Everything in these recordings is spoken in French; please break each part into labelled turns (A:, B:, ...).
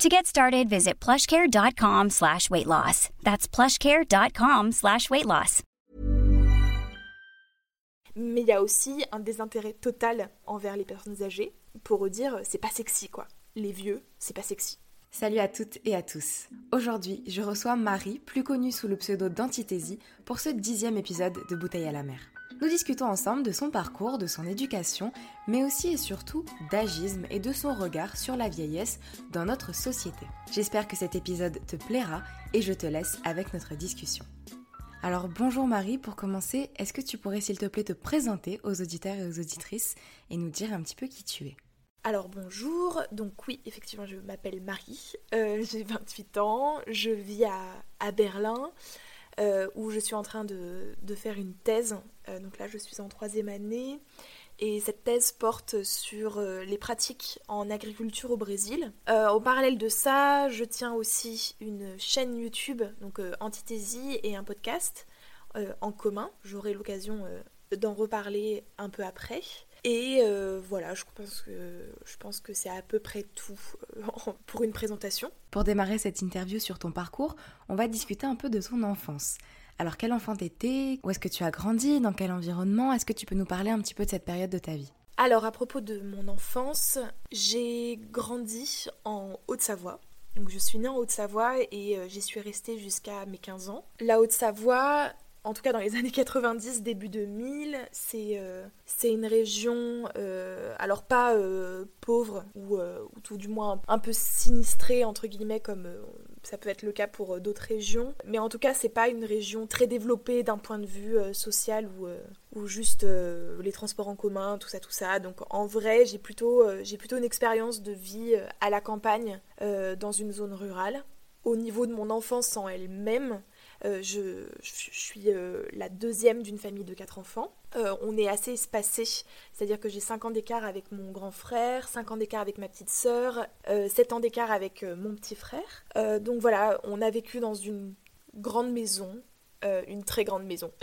A: To get started, visit plushcare.com slash weight loss. That's plushcare.com slash weight loss.
B: Mais il y a aussi un désintérêt total envers les personnes âgées pour dire c'est pas sexy quoi. Les vieux, c'est pas sexy.
C: Salut à toutes et à tous. Aujourd'hui, je reçois Marie, plus connue sous le pseudo d'Antithésie, pour ce dixième épisode de Bouteille à la mer. Nous discutons ensemble de son parcours, de son éducation, mais aussi et surtout d'agisme et de son regard sur la vieillesse dans notre société. J'espère que cet épisode te plaira et je te laisse avec notre discussion. Alors bonjour Marie, pour commencer, est-ce que tu pourrais s'il te plaît te présenter aux auditeurs et aux auditrices et nous dire un petit peu qui tu es?
B: Alors bonjour, donc oui, effectivement, je m'appelle Marie, euh, j'ai 28 ans, je vis à, Berlin, euh, où je suis en train de, faire une thèse. Euh, donc là, je suis en troisième année, et cette thèse porte sur les pratiques en agriculture au Brésil. au parallèle de ça, je tiens aussi une chaîne YouTube, donc Antithésie, et un podcast en commun. J'aurai l'occasion d'en reparler un peu après. Et euh, voilà, je pense que, je pense que c'est à peu près tout euh, pour une présentation.
C: Pour démarrer cette interview sur ton parcours, on va discuter un peu de ton enfance. Alors, quel enfant t'étais? Où est-ce que tu as grandi? Dans quel environnement? Est-ce que tu peux nous parler un petit peu de cette période de ta vie?
B: Alors, à propos de mon enfance, j'ai grandi en Haute-Savoie. Donc, je suis née en Haute-Savoie et euh, j'y suis restée jusqu'à mes 15 ans. La Haute-Savoie, en tout cas dans les années 90, début 2000, euh, c'est une région, euh, alors pas euh, pauvre ou, tout du moins un peu sinistrée entre guillemets comme ça peut être le cas pour d'autres régions, mais en tout cas c'est pas une région très développée d'un point de vue social ou, ou juste les transports en commun, tout ça, tout ça. Donc en vrai j'ai plutôt, j'ai plutôt une expérience de vie à la campagne dans une zone rurale. Au niveau de mon enfance en elle-même, euh, je, suis euh, la deuxième d'une famille de quatre enfants. Euh, on est assez espacés, c'est-à-dire que j'ai 5 ans d'écart avec mon grand frère, 5 ans d'écart avec ma petite sœur, 7 ans d'écart avec mon petit frère. donc voilà, on a vécu dans une grande maison euh, une très grande maison.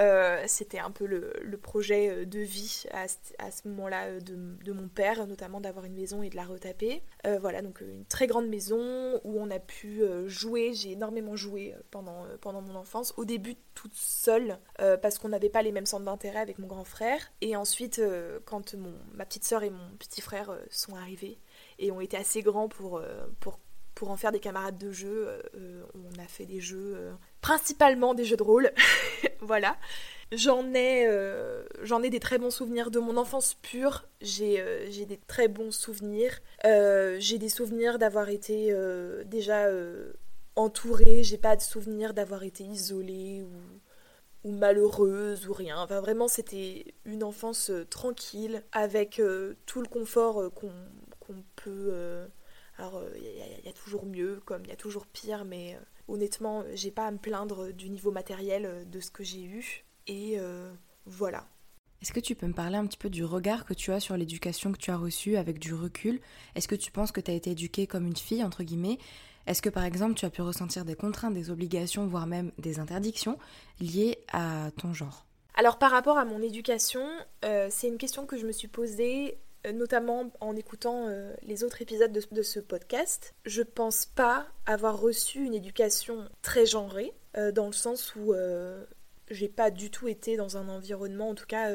B: Euh, c'était un peu le, projet euh, de vie à, ce moment-là de, mon père, notamment d'avoir une maison et de la retaper. voilà, donc une très grande maison où on a pu jouer. J'ai énormément joué pendant, pendant mon enfance. Au début, toute seule, parce qu'on n'avait pas les mêmes centres d'intérêt avec mon grand frère. Et ensuite, quand mon, ma petite sœur et mon petit frère sont arrivés et ont été assez grands pour, pour pour en faire des camarades de jeu. on a fait des jeux principalement des jeux de rôle. voilà. J'en ai, euh, j'en ai des très bons souvenirs de mon enfance pure. J'ai, euh, des très bons souvenirs. Euh, j'ai des souvenirs d'avoir été déjà entourée. J'ai pas de souvenirs d'avoir été isolée ou, malheureuse ou rien. Enfin, vraiment, c'était une enfance tranquille avec tout le confort qu'on peut. alors, il y, a toujours mieux, comme il y a toujours pire, mais honnêtement, j'ai pas à me plaindre du niveau matériel euh, de ce que j'ai eu. Et euh, voilà.
C: Est-ce que tu peux me parler un petit peu du regard que tu as sur l'éducation que tu as reçue avec du recul? Est-ce que tu penses que tu as été éduquée comme une fille, entre guillemets? Est-ce que par exemple tu as pu ressentir des contraintes, des obligations, voire même des interdictions liées à ton genre?
B: Alors par rapport à mon éducation, euh, c'est une question que je me suis posée notamment en écoutant euh, les autres épisodes de, ce podcast, je pense pas avoir reçu une éducation très genrée, euh, dans le sens où j'ai pas du tout été dans un environnement, en tout cas,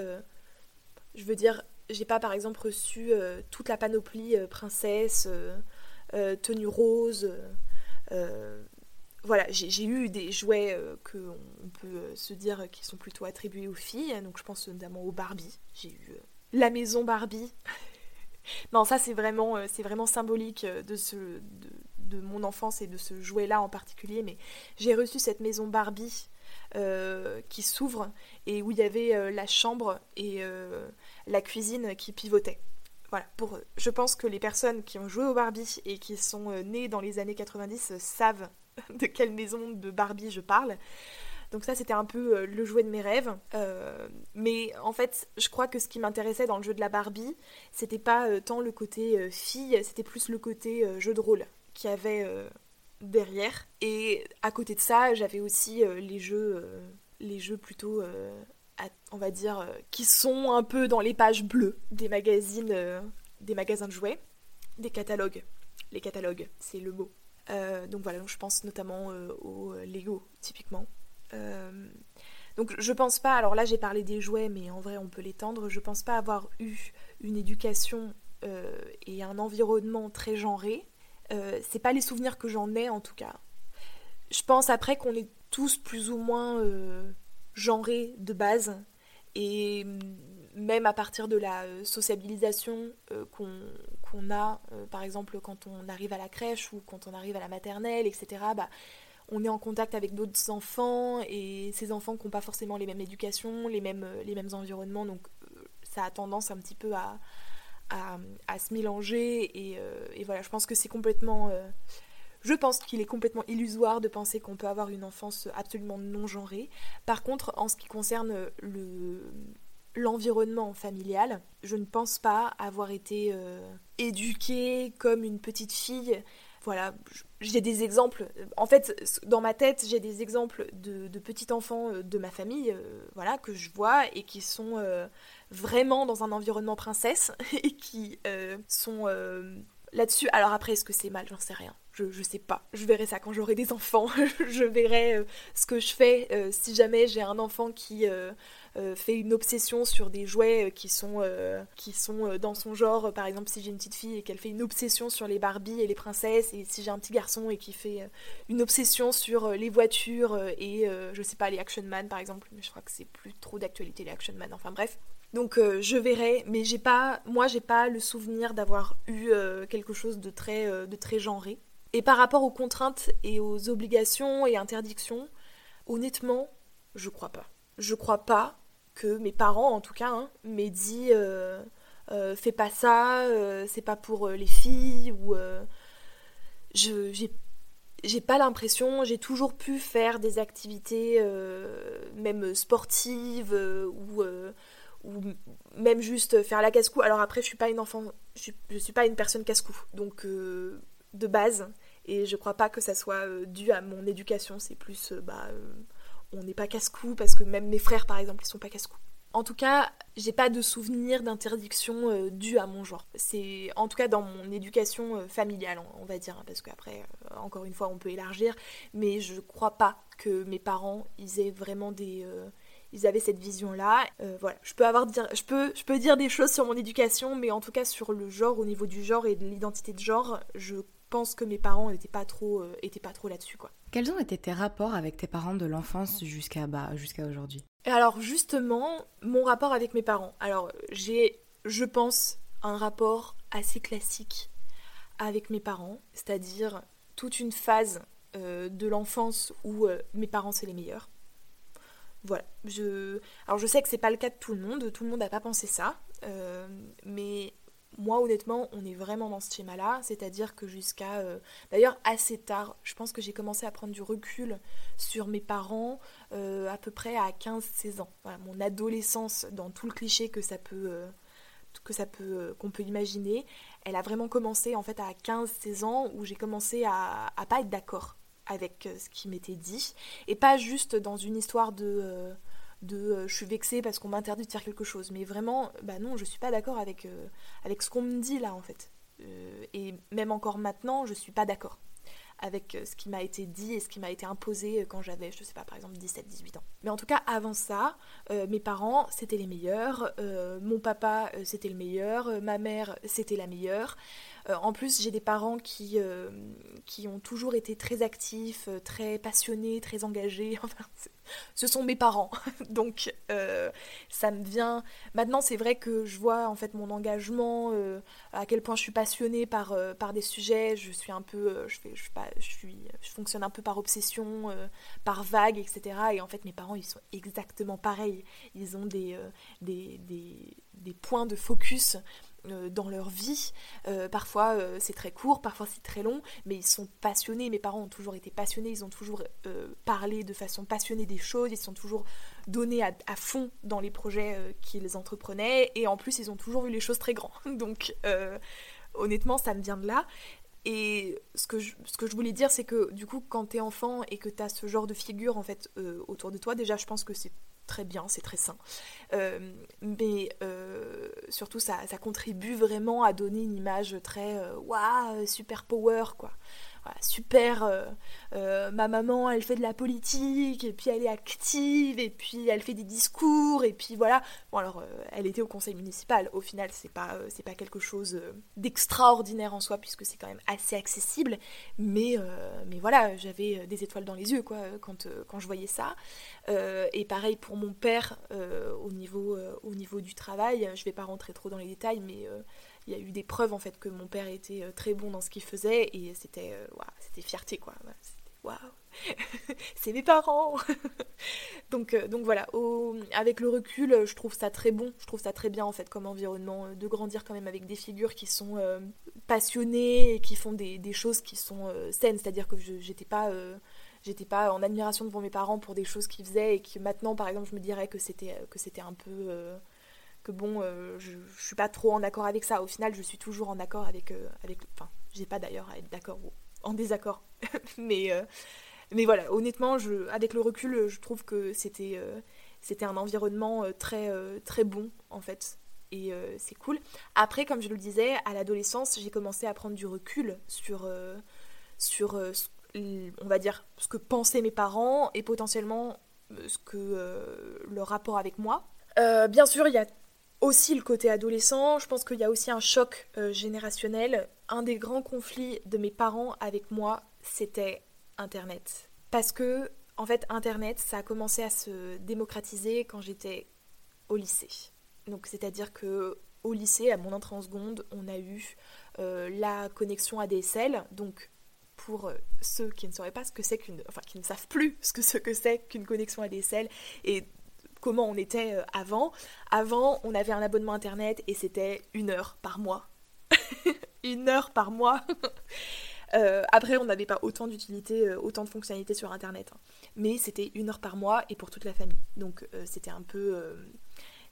B: je veux dire, j'ai pas par exemple reçu toute la panoplie princesse, tenue rose, voilà, j'ai eu des jouets que on peut se dire qui sont plutôt attribués aux filles. Donc je pense notamment aux Barbie. J'ai eu la maison Barbie. non, ça c'est vraiment, c'est vraiment symbolique de ce, de, mon enfance et de ce jouet-là en particulier. Mais j'ai reçu cette maison Barbie qui s'ouvre et où il y avait la chambre et la cuisine qui pivotait. Voilà, pour, je pense que les personnes qui ont joué au Barbie et qui sont euh, nées dans les années 90 euh, savent de quelle maison de Barbie je parle. Donc ça, c'était un peu euh, le jouet de mes rêves. mais en fait, je crois que ce qui m'intéressait dans le jeu de la Barbie, c'était pas tant le côté fille, c'était plus le côté jeu de rôle qu'il y avait derrière. Et à côté de ça, j'avais aussi les jeux, les jeux plutôt on va dire, euh, qui sont un peu dans les pages bleues des magazines, euh, des magasins de jouets, des catalogues. Les catalogues, c'est le mot. Euh, donc voilà, je pense notamment au Lego, typiquement. Donc je pense pas, alors là j'ai parlé des jouets, mais en vrai on peut l'étendre, je pense pas avoir eu une éducation et un environnement très genré. c'est pas les souvenirs que j'en ai en tout cas. Je pense après qu'on est tous plus ou moins genré de base. Et même à partir de la euh, sociabilisation euh, qu'on a, euh, par exemple quand on arrive à la crèche ou quand on arrive à la maternelle, etc., on est en contact avec d'autres enfants et ces enfants qui n'ont pas forcément les mêmes éducations, les mêmes, les mêmes environnements, donc ça a tendance un petit peu à, à, se mélanger et, et, voilà, je pense que c'est complètement je pense qu'il est complètement illusoire de penser qu'on peut avoir une enfance absolument non genrée. Par contre, en ce qui concerne le l'environnement familial, je ne pense pas avoir été euh, éduquée comme une petite fille. Voilà, j'ai des exemples. En fait, dans ma tête, j'ai des exemples de, petits enfants euh, de ma famille, euh, voilà, que je vois et qui sont vraiment dans un environnement princesse et qui sont là-dessus. Alors après, est-ce que c'est mal? J'en sais rien je, sais pas. Je verrai ça quand j'aurai des enfants. je verrai euh, ce que je fais euh, si jamais j'ai un enfant qui euh, fait une obsession sur des jouets qui sont, dans son genre. Par exemple, si j'ai une petite fille et qu'elle fait une obsession sur les Barbies et les princesses, et si j'ai un petit garçon et qui fait une obsession sur les voitures et je sais pas les Action Man par exemple, mais je crois que c'est plus trop d'actualité les Action Man. Enfin bref. Donc je verrai, mais j'ai pas, moi j'ai pas le souvenir d'avoir eu quelque chose de très, de très genré. Et par rapport aux contraintes et aux obligations et interdictions, honnêtement, je crois pas. Je crois pas que mes parents, en tout cas, hein, m'aient dit euh, euh, fais pas ça, euh, c'est pas pour les filles, ou je j'ai pas l'impression, j'ai toujours pu faire des activités même sportives ou, ou même juste faire la casse-cou. Alors après, je suis pas une enfant, je suis pas une personne casse-cou, donc de base. Et je crois pas que ça soit euh, dû à mon éducation. C'est plus, euh, bah, euh, on n'est pas casse-cou parce que même mes frères, par exemple, ils sont pas casse-cou. En tout cas, j'ai pas de souvenir d'interdiction due à mon genre. C'est en tout cas dans mon éducation familiale, on va dire, hein, parce qu'après, encore une fois, on peut élargir, mais je crois pas que mes parents, ils aient vraiment des, ils avaient cette vision-là. voilà, je peux avoir dire, je peux, je peux dire des choses sur mon éducation, mais en tout cas sur le genre, au niveau du genre et de l'identité de genre, je pense que mes parents n'étaient pas trop, euh, pas trop là-dessus, quoi.
C: Quels ont été tes rapports avec tes parents de l'enfance jusqu'à bah, jusqu'à aujourd'hui?
B: Alors justement, mon rapport avec mes parents. Alors j'ai, je pense, un rapport assez classique avec mes parents, c'est-à-dire toute une phase euh, de l'enfance où euh, mes parents c'est les meilleurs. Voilà. Je... Alors je sais que c'est pas le cas de tout le monde, tout le monde n'a pas pensé ça, mais moi honnêtement on est vraiment dans ce schéma là c'est à dire que jusqu'à euh, d'ailleurs assez tard je pense que j'ai commencé à prendre du recul sur mes parents euh, à peu près à 15-16 ans. Mon adolescence dans tout le cliché que ça peut euh, que ça peut qu'on peut imaginer elle a vraiment commencé en fait à 15-16 ans où j'ai commencé à, à pas être d'accord avec ce qui m'était dit et pas juste dans une histoire de de euh, je suis vexée parce qu'on m'interdit de faire quelque chose. Mais vraiment, bah non, je suis pas d'accord avec, euh, avec ce qu'on me dit là en fait. Euh, et même encore maintenant, je suis pas d'accord avec ce qui m'a été dit et ce qui m'a été imposé quand j'avais, je sais pas, par exemple 17-18 ans. Mais en tout cas, avant ça, mes parents, c'était les meilleurs, mon papa, c'était le meilleur, ma mère, c'était la meilleure. En plus, j'ai des parents qui, qui ont toujours été très actifs, très passionnés, très engagés. Ce sont mes parents. Donc, ça me vient. Maintenant, c'est vrai que je vois en fait mon engagement, à quel point je suis passionnée par, par des sujets. Je suis un peu. je, fonctionne un peu par obsession, par vague, etc. Et en fait, mes parents, ils sont exactement pareils. Ils ont des, points de focus euh, dans leur vie. Euh, parfois euh, c'est très court, parfois c'est très long, mais ils sont passionnés. Mes parents ont toujours été passionnés, ils ont toujours parlé de façon passionnée des choses, ils sont toujours donnés à, fond dans les projets qu'ils entreprenaient, et en plus ils ont toujours vu les choses très grands. Donc honnêtement, ça me vient de là. Et ce que, je, ce que je voulais dire, c'est que du coup, quand t'es enfant et que t'as ce genre de figure en fait autour de toi, déjà, je pense que c'est très bien, c'est très sain. Euh, mais euh, surtout, ça, contribue vraiment à donner une image très euh, waouh, super power, quoi super, euh, euh, ma maman elle fait de la politique, et puis elle est active, et puis elle fait des discours, et puis voilà. Bon alors, euh, elle était au conseil municipal, au final c'est pas, c'est pas quelque chose d'extraordinaire en soi, puisque c'est quand même assez accessible, mais, mais voilà, j'avais des étoiles dans les yeux quoi, quand, quand je voyais ça. et pareil pour mon père, au, niveau, au niveau du travail, je vais pas rentrer trop dans les détails, mais il y a eu des preuves en fait que mon père était euh, très bon dans ce qu'il faisait et c'était euh, fierté quoi. Waouh, c'est mes parents. donc euh, donc voilà, avec le recul, je trouve ça très bon, je trouve ça très bien en fait comme environnement de grandir quand même avec des figures qui sont passionnées et qui font des, choses qui sont saines, c'est-à-dire que je j'étais pas pas en admiration devant mes parents pour des choses qu'ils faisaient et que maintenant par exemple je me dirais que c'était que c'était un peu que bon, euh, je, je, suis pas trop en accord avec ça. Au final, je suis toujours en accord avec. Euh, avec enfin, j'ai pas d'ailleurs à être d'accord ou en désaccord. mais, euh, mais voilà, honnêtement, je, avec le recul, je trouve que c'était c'était un environnement très, très bon en fait. Et c'est cool. Après, comme je le disais, à l'adolescence, j'ai commencé à prendre du recul sur, sur on va dire, ce que pensaient mes parents et potentiellement ce que leur rapport avec moi. bien sûr, il y a aussi le côté adolescent, je pense qu'il y a aussi un choc euh, générationnel. Un des grands conflits de mes parents avec moi, c'était Internet. Parce que, en fait, Internet, ça a commencé à se démocratiser quand j'étais au lycée. Donc, c'est-à-dire que au lycée, à mon entrée en seconde, on a eu euh, la connexion ADSL. Donc, pour euh, ceux qui ne sauraient pas ce que c'est qu'une, enfin, qui ne savent plus ce que, ce que c'est qu'une connexion ADSL et comment on était euh, avant. Avant, on avait un abonnement internet et c'était une heure par mois. une heure par mois. Euh, après, on n'avait pas autant d'utilité, euh, autant de fonctionnalités sur internet. Hein. Mais c'était une heure par mois et pour toute la famille. Donc c'était un peu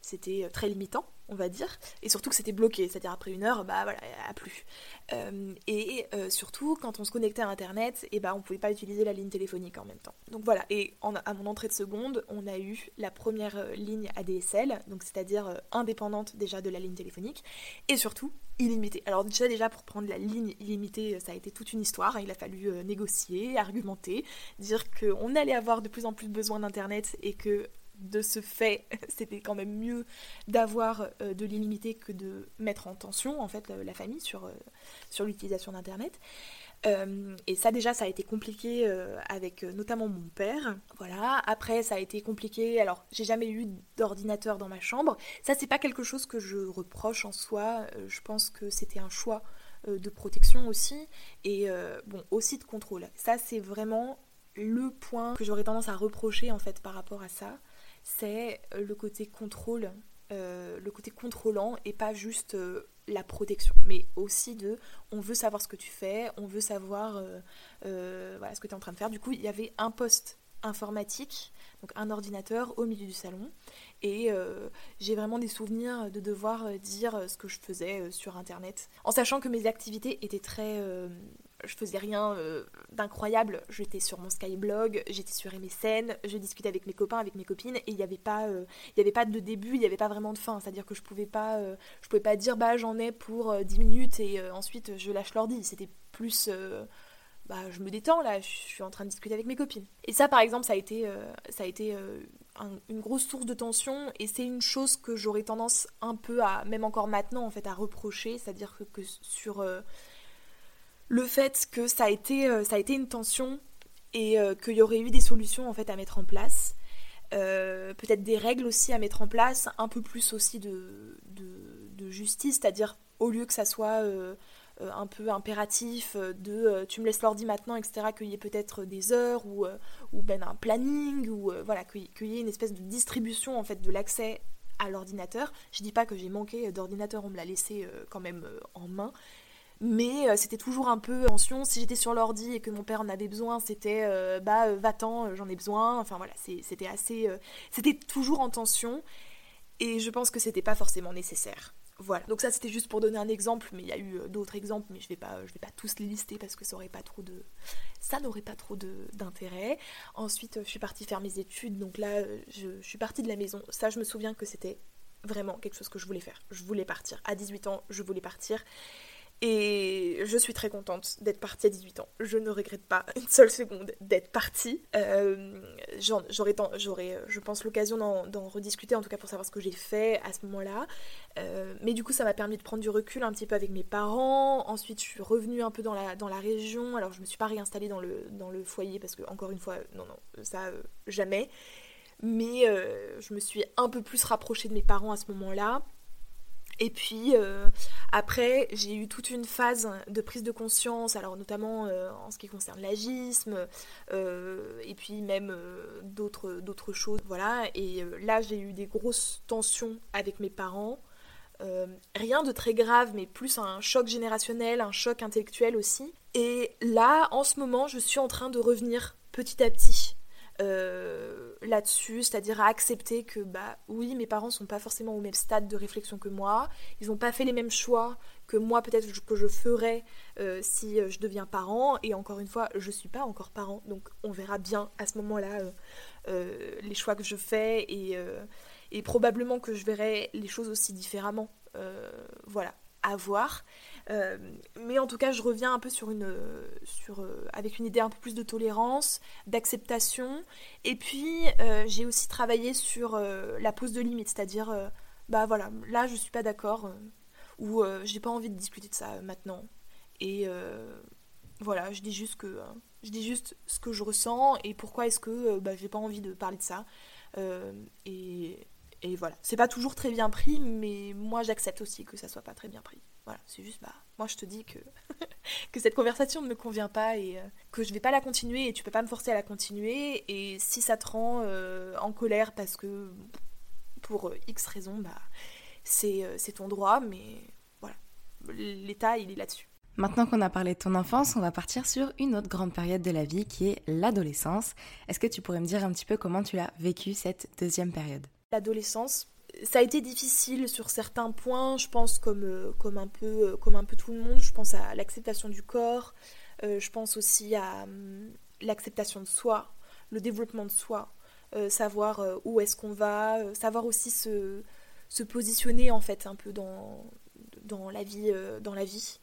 B: c'était euh, très limitant, on va dire, et surtout que c'était bloqué, c'est-à-dire après une heure, bah voilà, a plus. Euh, et euh, surtout, quand on se connectait à Internet, et eh bah on pouvait pas utiliser la ligne téléphonique en même temps. Donc voilà, et à mon entrée de seconde, on a eu la première ligne ADSL, donc c'est-à-dire indépendante déjà de la ligne téléphonique, et surtout illimitée. Alors déjà, déjà pour prendre la ligne illimitée, ça a été toute une histoire, hein. il a fallu négocier, argumenter, dire qu'on allait avoir de plus en plus besoin d'Internet et que de ce fait, c'était quand même mieux d'avoir euh, de l'illimité que de mettre en tension en fait la, famille sur, euh, sur l'utilisation d'Internet. Euh, et ça déjà, ça a été compliqué avec notamment mon père. Voilà. Après, ça a été compliqué. Alors, j'ai jamais eu d'ordinateur dans ma chambre. Ça, c'est pas quelque chose que je reproche en soi. je pense que c'était un choix de protection aussi et bon aussi de contrôle. Ça, c'est vraiment le point que j'aurais tendance à reprocher en fait par rapport à ça c'est euh, le côté contrôle, euh, le côté contrôlant et pas juste euh, la protection, mais aussi de on veut savoir ce que tu fais, on veut savoir voilà, ce que tu es en train de faire. Du coup, il y avait un poste informatique, donc un ordinateur au milieu du salon, et j'ai vraiment des souvenirs de devoir dire ce que je faisais sur Internet, en sachant que mes activités étaient très je faisais rien euh, d'incroyable. J'étais sur mon Skyblog, j'étais sur MSN, je discutais avec mes copains, avec mes copines, et il n'y avait pas, euh, avait pas de début, il n'y avait pas vraiment de fin. C'est-à-dire que je pouvais pas, euh, je pouvais pas dire bah j'en ai pour 10 minutes et ensuite je lâche l'ordi. C'était plus bah je me détends là, je suis en train de discuter avec mes copines. Et ça par exemple, ça a été, ça a été une grosse source de tension et c'est une chose que j'aurais tendance un peu à, même encore maintenant en fait, à reprocher, c'est-à-dire que, sur le fait que ça a été, euh, ça a été une tension et euh, qu'il y aurait eu des solutions en fait à mettre en place, peut-être des règles aussi à mettre en place, un peu plus aussi de, de justice, c'est-à-dire au lieu que ça soit euh, un peu impératif euh, de euh, tu me laisses l'ordi maintenant, etc., qu'il y ait peut-être des heures ou, ou ben un planning, ou voilà, qu'il y ait une espèce de distribution en fait de l'accès à l'ordinateur. Je dis pas que j'ai manqué d'ordinateur, on me l'a laissé quand même en main. Mais c'était toujours un peu tension. Si j'étais sur l'ordi et que mon père en avait besoin, c'était bah va-t'en, j'en ai besoin. Enfin voilà, c'était assez. c'était toujours en tension. Et je pense que c'était pas forcément nécessaire. Voilà, donc ça c'était juste pour donner un exemple, mais il y a eu euh, d'autres exemples, mais je vais pas, je vais pas tous les lister parce que ça aurait pas trop de, ça n'aurait pas trop d'intérêt. Ensuite, je suis partie faire mes études, donc là, je, je suis partie de la maison. Ça, je me souviens que c'était vraiment quelque chose que je voulais faire. Je voulais partir. À 18 ans, je voulais partir. Et je suis très contente d'être partie à 18 ans. Je ne regrette pas une seule seconde d'être partie. Euh, j'aurais, j'aurais, je pense, l'occasion d'en, rediscuter, en tout cas pour savoir ce que j'ai fait à ce moment-là. Euh, mais du coup, ça m'a permis de prendre du recul un petit peu avec mes parents. Ensuite, je suis revenue un peu dans la, dans la région. Alors, je me suis pas réinstallée dans le, dans le foyer parce que, encore une fois, non, non, ça, euh, jamais. Mais je me suis un peu plus rapprochée de mes parents à ce moment-là. Et puis euh, après, j'ai eu toute une phase de prise de conscience, alors notamment euh, en ce qui concerne l'agisme, euh, et puis même d'autres, d'autres choses. Voilà, et là j'ai eu des grosses tensions avec mes parents. rien de très grave, mais plus un choc générationnel, un choc intellectuel aussi. Et là, en ce moment, je suis en train de revenir petit à petit euh, là-dessus, c'est-à-dire à accepter que bah oui, mes parents sont pas forcément au même stade de réflexion que moi, ils n'ont pas fait les mêmes choix que moi peut-être que je ferais euh, si euh, je deviens parent, et encore une fois, je suis pas encore parent, donc on verra bien à ce moment-là les choix que je fais et, probablement que je verrai les choses aussi différemment. voilà, voir. Euh, mais en tout cas, je reviens un peu sur une, sur, euh, avec une idée un peu plus de tolérance, d'acceptation. Et puis, euh, j'ai aussi travaillé sur la pose de limite, c'est-à-dire, bah voilà, là, je suis pas d'accord, ou j'ai pas envie de discuter de ça maintenant. Et voilà, je dis juste que je dis juste ce que je ressens et pourquoi est-ce que bah, j'ai pas envie de parler de ça. et, et voilà, c'est pas toujours très bien pris, mais moi j'accepte aussi que ça soit pas très bien pris. Voilà, c'est juste, bah, moi je te dis que, que cette conversation ne me convient pas et euh, que je vais pas la continuer et tu peux pas me forcer à la continuer. Et si ça te rend euh, en colère parce que pour euh, X raisons, bah, c'est ton droit, mais voilà, l'État il est là-dessus.
C: Maintenant qu'on a parlé de ton enfance, on va partir sur une autre grande période de la vie qui est l'adolescence. Est-ce que tu pourrais me dire un petit peu comment tu as vécu cette deuxième période?
B: L'adolescence, ça a été difficile sur certains points, je pense comme, euh, comme, un, peu, euh, comme un peu tout le monde. Je pense à l'acceptation du corps, euh, je pense aussi à hum, l'acceptation de soi, le développement de soi, savoir où est-ce qu'on va, savoir aussi se, se, positionner en fait un peu dans, dans la vie, dans la vie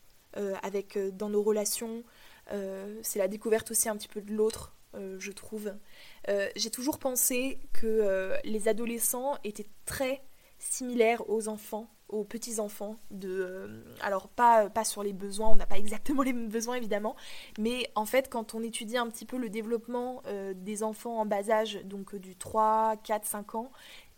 B: avec, dans nos relations. C'est la découverte aussi un petit peu de l'autre, je trouve. Euh, j'ai toujours pensé que euh, les adolescents étaient très similaires aux enfants, aux petits-enfants. Euh, alors, pas, sur les besoins, on n'a pas exactement les mêmes besoins évidemment, mais en fait, quand on étudie un petit peu le développement des enfants en bas âge, donc du 3, 4, 5 ans,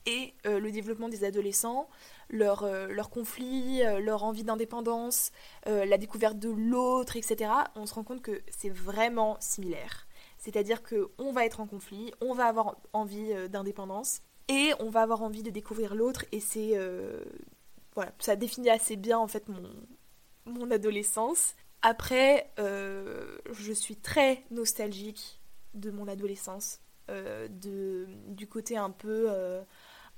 B: et le développement des adolescents, leur, leur conflit, leur envie d'indépendance, la découverte de l'autre, etc., on se rend compte que c'est vraiment similaire. C'est-à-dire qu'on va être en conflit, on va avoir envie euh, d'indépendance et on va avoir envie de découvrir l'autre et c'est euh, voilà, ça définit assez bien en fait mon, mon adolescence. Après, euh, je suis très nostalgique de mon adolescence, du côté un peu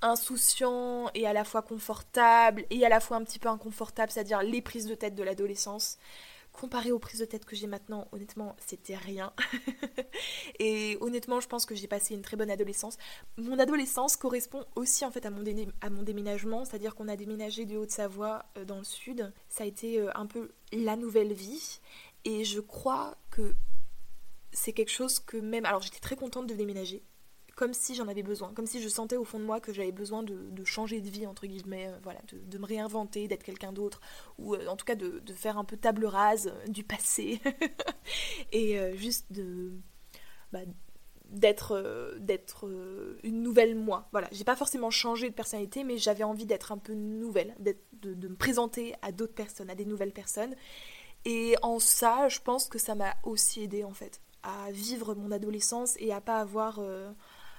B: insouciant et à la fois confortable et à la fois un petit peu inconfortable, c'est-à-dire les prises de tête de l'adolescence comparé aux prises de tête que j'ai maintenant, honnêtement, c'était rien. et honnêtement, je pense que j'ai passé une très bonne adolescence. Mon adolescence correspond aussi en fait à mon, déménagement, c'est-à-dire qu'on a déménagé de Haute-Savoie euh, dans le sud. Ça a été euh, un peu la nouvelle vie. Et je crois que c'est quelque chose que même... Alors j'étais très contente de déménager comme si j'en avais besoin, comme si je sentais au fond de moi que j'avais besoin de, changer de vie, entre guillemets, euh, voilà, de, me réinventer, d'être quelqu'un d'autre, ou euh, en tout cas de, faire un peu table rase euh, du passé, et juste de... Bah, d'être une nouvelle moi. Voilà j'ai pas forcément changé de personnalité mais j'avais envie d'être un peu nouvelle de, me présenter à d'autres personnes à des nouvelles personnes. Et en ça je pense que ça m'a aussi aidé en fait à vivre mon adolescence et à pas avoir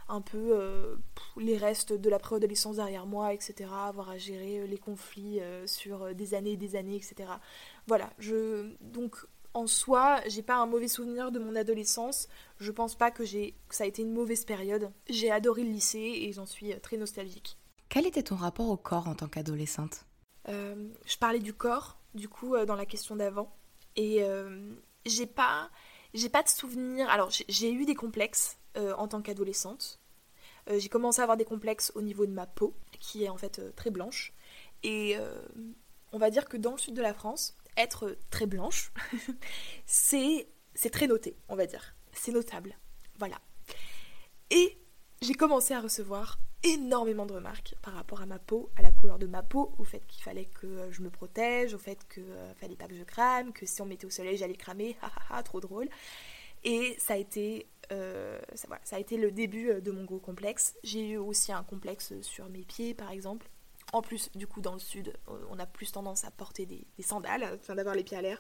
B: un peu euh, les restes de la préadolescence derrière moi, etc. Avoir à gérer euh, les conflits sur des années et des années, etc. Voilà, je donc en soi, j'ai pas un mauvais souvenir de mon adolescence. Je pense pas que j'ai que ça a été une mauvaise période. J'ai adoré le lycée et j'en suis très nostalgique.
C: Quel était ton rapport au corps en tant qu'adolescente?
B: Je parlais du corps, du coup, dans la question d'avant. Et j'ai pas j'ai pas de souvenirs. Alors, j'ai eu des complexes euh, en tant qu'adolescente. Euh, j'ai commencé à avoir des complexes au niveau de ma peau, qui est en fait euh, très blanche. Et on va dire que dans le sud de la France, être très blanche, c'est très noté, on va dire. C'est notable. Voilà. Et j'ai commencé à recevoir énormément de remarques par rapport à ma peau, à la couleur de ma peau, au fait qu'il fallait que je me protège, au fait qu'il fallait pas que je crame, que si on mettait au soleil j'allais cramer, trop drôle. Et ça a été, euh, ça, a été le début de mon gros complexe. J'ai eu aussi un complexe sur mes pieds par exemple. En plus, du coup, dans le sud, on a plus tendance à porter des, sandales, afin d'avoir les pieds à l'air.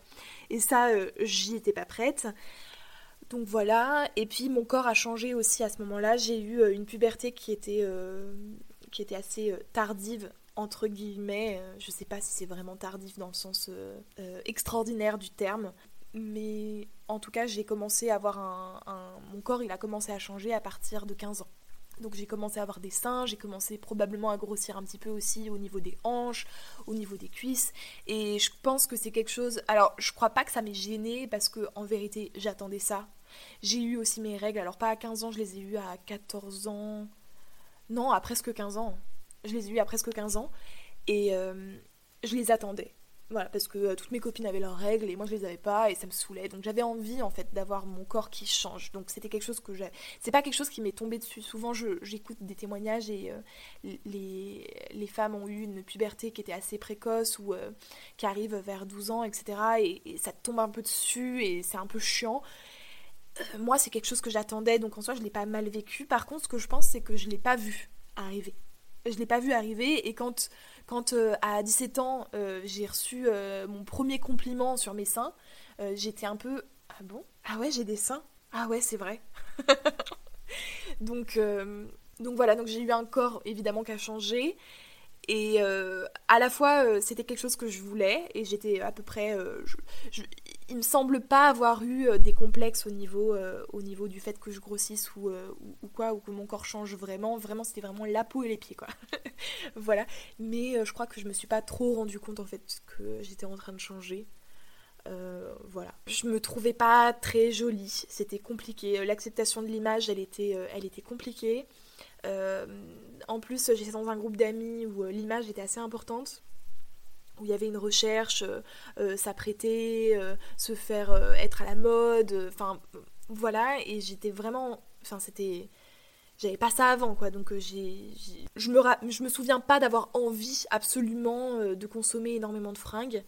B: Et ça, j'y étais pas prête. Donc voilà, et puis mon corps a changé aussi à ce moment-là. J'ai eu euh, une puberté qui était, euh, qui était assez euh, tardive, entre guillemets. Je sais pas si c'est vraiment tardif dans le sens extraordinaire du terme. Mais en tout cas, j'ai commencé à avoir un, Mon corps, il a commencé à changer à partir de 15 ans. Donc j'ai commencé à avoir des seins, j'ai commencé probablement à grossir un petit peu aussi au niveau des hanches, au niveau des cuisses. Et je pense que c'est quelque chose. Alors je crois pas que ça m'ait gêné parce que en vérité j'attendais ça j'ai eu aussi mes règles, alors pas à 15 ans, je les ai eues à 14 ans. Non, à presque 15 ans. Je les ai eues à presque 15 ans. Et euh, je les attendais. Voilà, parce que euh, toutes mes copines avaient leurs règles et moi je les avais pas et ça me saoulait. Donc j'avais envie en fait d'avoir mon corps qui change. Donc c'était quelque chose que j'ai. C'est pas quelque chose qui m'est tombé dessus. Souvent j'écoute des témoignages et euh, les, les, femmes ont eu une puberté qui était assez précoce ou qui arrive vers 12 ans, etc. Et, et, ça tombe un peu dessus et c'est un peu chiant. Euh, moi, c'est quelque chose que j'attendais, donc en soi, je l'ai pas mal vécu. Par contre, ce que je pense, c'est que je l'ai pas vu arriver. Je l'ai pas vu arriver, et quand, quand euh, à 17 ans, euh, j'ai reçu mon premier compliment sur mes seins, j'étais un peu ah bon? Ah ouais, j'ai des seins? Ah ouais, c'est vrai. donc, donc voilà, donc j'ai eu un corps évidemment qui a changé. Et à la fois, c'était quelque chose que je voulais, et j'étais à peu près il me semble pas avoir eu euh, des complexes au niveau, euh, au niveau du fait que je grossisse ou, euh, ou, quoi, ou que mon corps change vraiment. Vraiment, c'était vraiment la peau et les pieds, quoi. voilà. Mais je crois que je me suis pas trop rendu compte en fait que j'étais en train de changer. voilà. Je me trouvais pas très jolie. C'était compliqué. L'acceptation de l'image, elle était, elle était compliquée. en plus, j'étais dans un groupe d'amis où l'image était assez importante où il y avait une recherche, euh, euh, s'apprêter, euh, se faire être à la mode, enfin voilà, et j'étais vraiment, enfin c'était, j'avais pas ça avant quoi, donc j'ai, je me je me souviens pas d'avoir envie absolument de consommer énormément de fringues.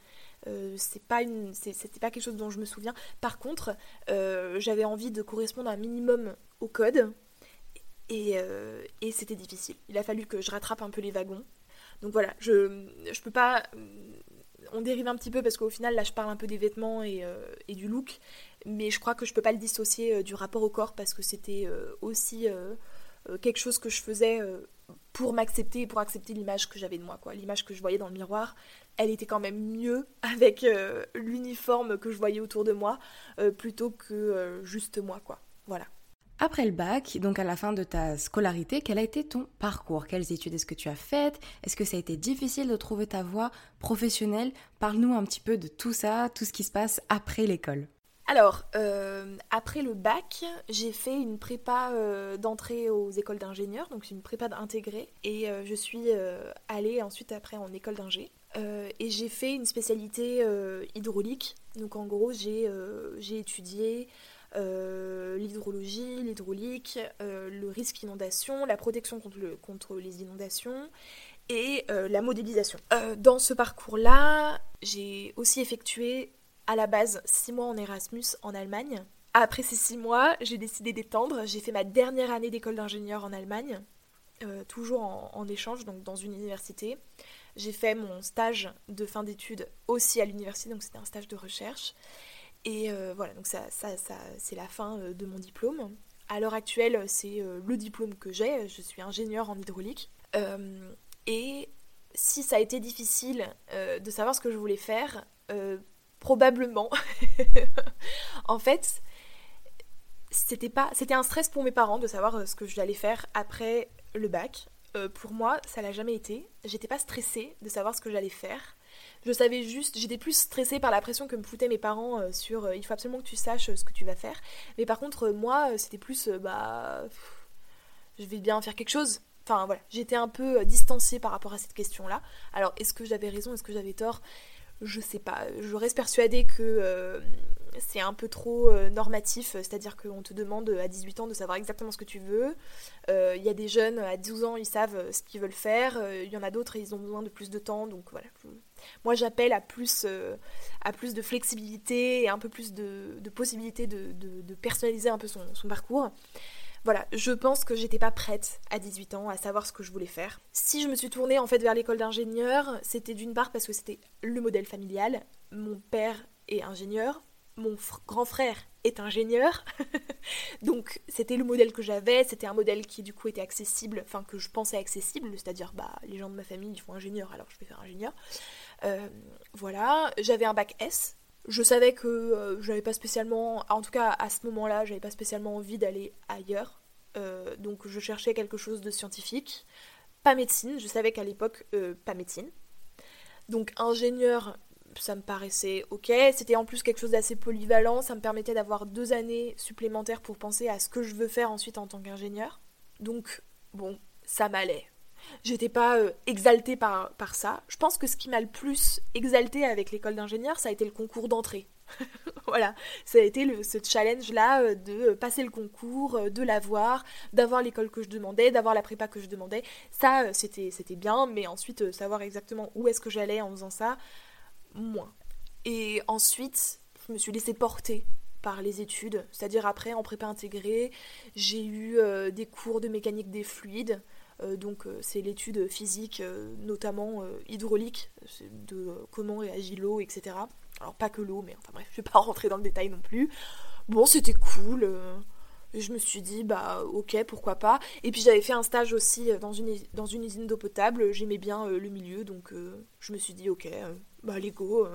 B: c'est pas une c'était pas quelque chose dont je me souviens par contre j'avais envie de correspondre un minimum au code et, et c'était difficile il a fallu que je rattrape un peu les wagons donc voilà, je, je peux pas. On dérive un petit peu parce qu'au final, là, je parle un peu des vêtements et, euh, du look, mais je crois que je peux pas le dissocier euh, du rapport au corps parce que c'était euh, aussi quelque chose que je faisais pour m'accepter et pour accepter l'image que j'avais de moi, quoi. L'image que je voyais dans le miroir, elle était quand même mieux avec l'uniforme que je voyais autour de moi plutôt que juste moi, quoi. Voilà.
C: Après le bac, donc à la fin de ta scolarité, quel a été ton parcours? Quelles études est-ce que tu as faites? Est-ce que ça a été difficile de trouver ta voie professionnelle? Parle-nous un petit peu de tout ça, tout ce qui se passe après l'école.
B: Alors, euh, après le bac, j'ai fait une prépa euh, d'entrée aux écoles d'ingénieurs, donc une prépa intégrée, et euh, je suis allée ensuite après en école d'ingé. et j'ai fait une spécialité hydraulique, donc en gros j'ai étudié l'hydrologie, l'hydraulique, le risque inondation, la protection contre, les inondations et la modélisation. dans ce parcours-là, j'ai aussi effectué à la base 6 mois en Erasmus en Allemagne. Après ces 6 mois, j'ai décidé d'étendre. J'ai fait ma dernière année d'école d'ingénieur en Allemagne, euh, toujours en, échange, donc dans une université. J'ai fait mon stage de fin d'études aussi à l'université, donc c'était un stage de recherche. Et euh, voilà, donc ça, ça, c'est la fin euh, de mon diplôme. À l'heure actuelle, c'est le diplôme que j'ai. Je suis ingénieur en hydraulique. et si ça a été difficile de savoir ce que je voulais faire, probablement. en fait, c'était pas c'était un stress pour mes parents de savoir euh, ce que j'allais faire après le bac. Euh, pour moi, ça l'a jamais été. J'étais pas stressée de savoir ce que j'allais faire. Je savais juste, j'étais plus stressée par la pression que me foutaient mes parents euh, sur il faut absolument que tu saches ce que tu vas faire. Mais par contre, moi, c'était plus bah je vais bien faire quelque chose. Enfin voilà, j'étais un peu distanciée par rapport à cette question-là. Alors, est-ce que j'avais raison, est-ce que j'avais tort? Je sais pas, je reste persuadée que euh, c'est un peu trop euh, normatif, c'est-à-dire qu'on te demande à 18 ans de savoir exactement ce que tu veux. Euh, il y a des jeunes à 12 ans, ils savent ce qu'ils veulent faire. Il y en a d'autres, ils ont besoin de plus de temps. Donc voilà. Moi, j'appelle à plus, à plus de flexibilité et un peu plus de, de possibilité de, personnaliser un peu son parcours. Voilà, je pense que j'étais pas prête à 18 ans à savoir ce que je voulais faire. Si je me suis tournée en fait vers l'école d'ingénieur, c'était d'une part parce que c'était le modèle familial. Mon père est ingénieur, mon grand frère est ingénieur. Donc c'était le modèle que j'avais, c'était un modèle qui du coup était accessible, enfin que je pensais accessible, c'est-à-dire bah les gens de ma famille ils font ingénieur alors je vais faire ingénieur. Euh, voilà, j'avais un bac S, je savais que euh, j'avais pas spécialement, en tout cas à ce moment-là, j'avais pas spécialement envie d'aller ailleurs. Euh, donc je cherchais quelque chose de scientifique. Pas médecine, je savais qu'à l'époque, euh, pas médecine. Donc ingénieur, ça me paraissait ok. C'était en plus quelque chose d'assez polyvalent. Ça me permettait d'avoir deux années supplémentaires pour penser à ce que je veux faire ensuite en tant qu'ingénieur. Donc bon, ça m'allait. J'étais pas euh, exaltée par, par ça. Je pense que ce qui m'a le plus exaltée avec l'école d'ingénieur, ça a été le concours d'entrée. voilà, ça a été ce challenge-là euh, de passer le concours, euh, de l'avoir, d'avoir l'école que je demandais, d'avoir la prépa que je demandais. Ça, c'était, c'était bien, mais ensuite, savoir exactement où est-ce que j'allais en faisant ça, moins. Et ensuite, je me suis laissée porter par les études, c'est-à-dire après en prépa intégrée, j'ai eu des cours de mécanique des fluides, euh, donc euh, c'est l'étude physique, euh, notamment hydraulique, de comment réagit l'eau, etc. Alors pas que l'eau, mais enfin bref, je vais pas rentrer dans le détail non plus. Bon, c'était cool. Je me suis dit, bah ok, pourquoi pas. Et puis j'avais fait un stage aussi dans une, dans une usine d'eau potable, j'aimais bien le milieu, donc je me suis dit, ok, bah les go,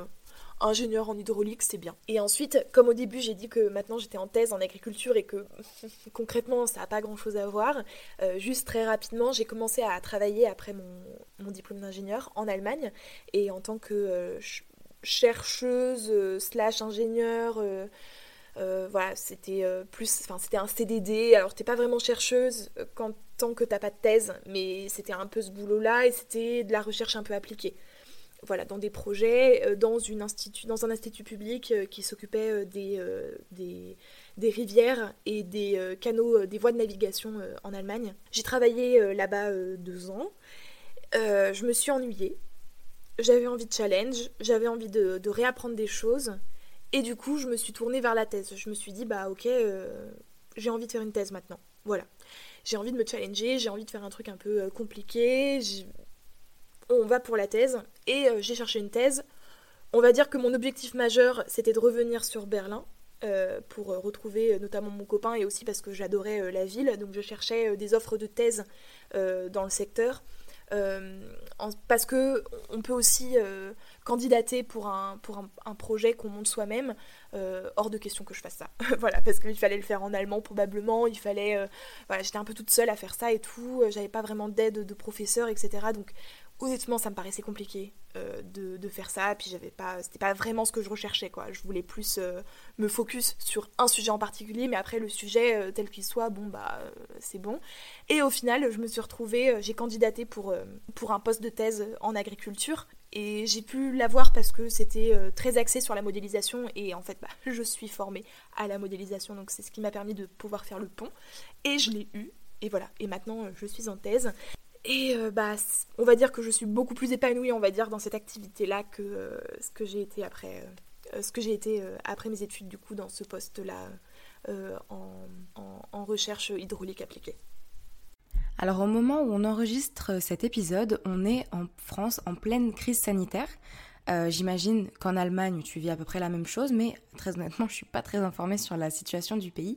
B: ingénieur en hydraulique, c'est bien. Et ensuite, comme au début, j'ai dit que maintenant j'étais en thèse en agriculture et que concrètement ça n'a pas grand chose à voir, euh, juste très rapidement, j'ai commencé à travailler après mon, diplôme d'ingénieur en Allemagne et en tant que euh, chercheuse euh, slash ingénieure. voilà, c'était plus, enfin c'était un CDD. Alors t'es pas vraiment chercheuse quand tant que t'as pas de thèse, mais c'était un peu ce boulot-là et c'était de la recherche un peu appliquée voilà, dans des projets, euh, dans, une institut, dans un institut public euh, qui s'occupait euh, des, des, rivières et des canaux, des voies de navigation en Allemagne. J'ai travaillé là-bas deux ans. je me suis ennuyée. J'avais envie de challenge, j'avais envie de, de, réapprendre des choses. Et du coup, je me suis tournée vers la thèse. Je me suis dit, bah ok, j'ai envie de faire une thèse maintenant. Voilà. J'ai envie de me challenger, j'ai envie de faire un truc un peu compliqué on va pour la thèse, et euh, j'ai cherché une thèse. On va dire que mon objectif majeur, c'était de revenir sur Berlin, euh, pour euh, retrouver notamment mon copain et aussi parce que j'adorais la ville. Donc je cherchais des offres de thèse dans le secteur. parce que on peut aussi candidater pour un, projet qu'on monte soi-même. hors de question que je fasse ça. voilà, parce qu'il fallait le faire en allemand probablement. Il fallait. j'étais un peu toute seule à faire ça et tout. J'avais pas vraiment d'aide de professeur, etc. Donc honnêtement ça me paraissait compliqué euh, de, faire ça. Puis j'avais pas c'était pas vraiment ce que je recherchais quoi. Je voulais plus euh, me focus sur un sujet en particulier mais après le sujet euh, tel qu'il soit bon bah c'est bon. Et au final je me suis retrouvée j'ai candidaté pour un poste de thèse en agriculture. Et j'ai pu l'avoir parce que c'était très axé sur la modélisation. Et en fait bah, je suis formée à la modélisation. Donc c'est ce qui m'a permis de pouvoir faire le pont. Et je l'ai eu. Et voilà. Et maintenant je suis en thèse et euh, bah on va dire que je suis beaucoup plus épanouie on va dire dans cette activité là que ce que j'ai été après ce que j'ai été après mes études du coup dans ce poste là en recherche hydraulique appliquée.
C: Alors au moment où on enregistre cet épisode, on est en France en pleine crise sanitaire. Euh, J'imagine qu'en Allemagne, tu vis à peu près la même chose, mais très honnêtement, je suis pas très informée sur la situation du pays.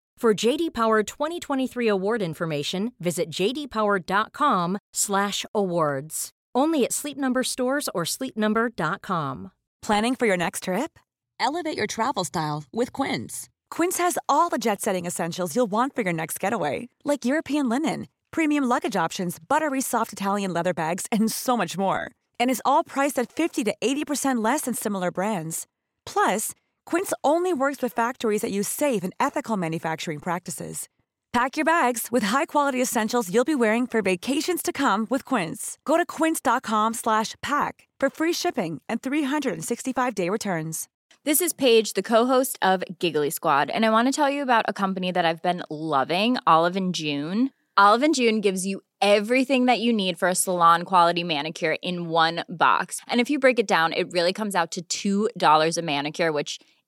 D: For JD Power 2023 award information, visit jdpower.com/awards. Only at Sleep Number stores or sleepnumber.com.
E: Planning for your next trip? Elevate your travel style with Quince. Quince has all the jet setting essentials you'll want for your next getaway, like European linen, premium luggage options, buttery soft Italian leather bags, and so much more. And is all priced at 50 to 80% less than similar brands. Plus, Quince only works with factories that use safe and ethical manufacturing practices. Pack your bags with high-quality essentials you'll be wearing for vacations to come with Quince. Go to quince.com/pack for free shipping and 365-day returns.
F: This is Paige, the co-host of Giggly Squad, and I want to tell you about a company that I've been loving, Olive and June. Olive and June gives you everything that you need for a salon quality manicure in one box. And if you break it down, it really comes out to $2 a manicure, which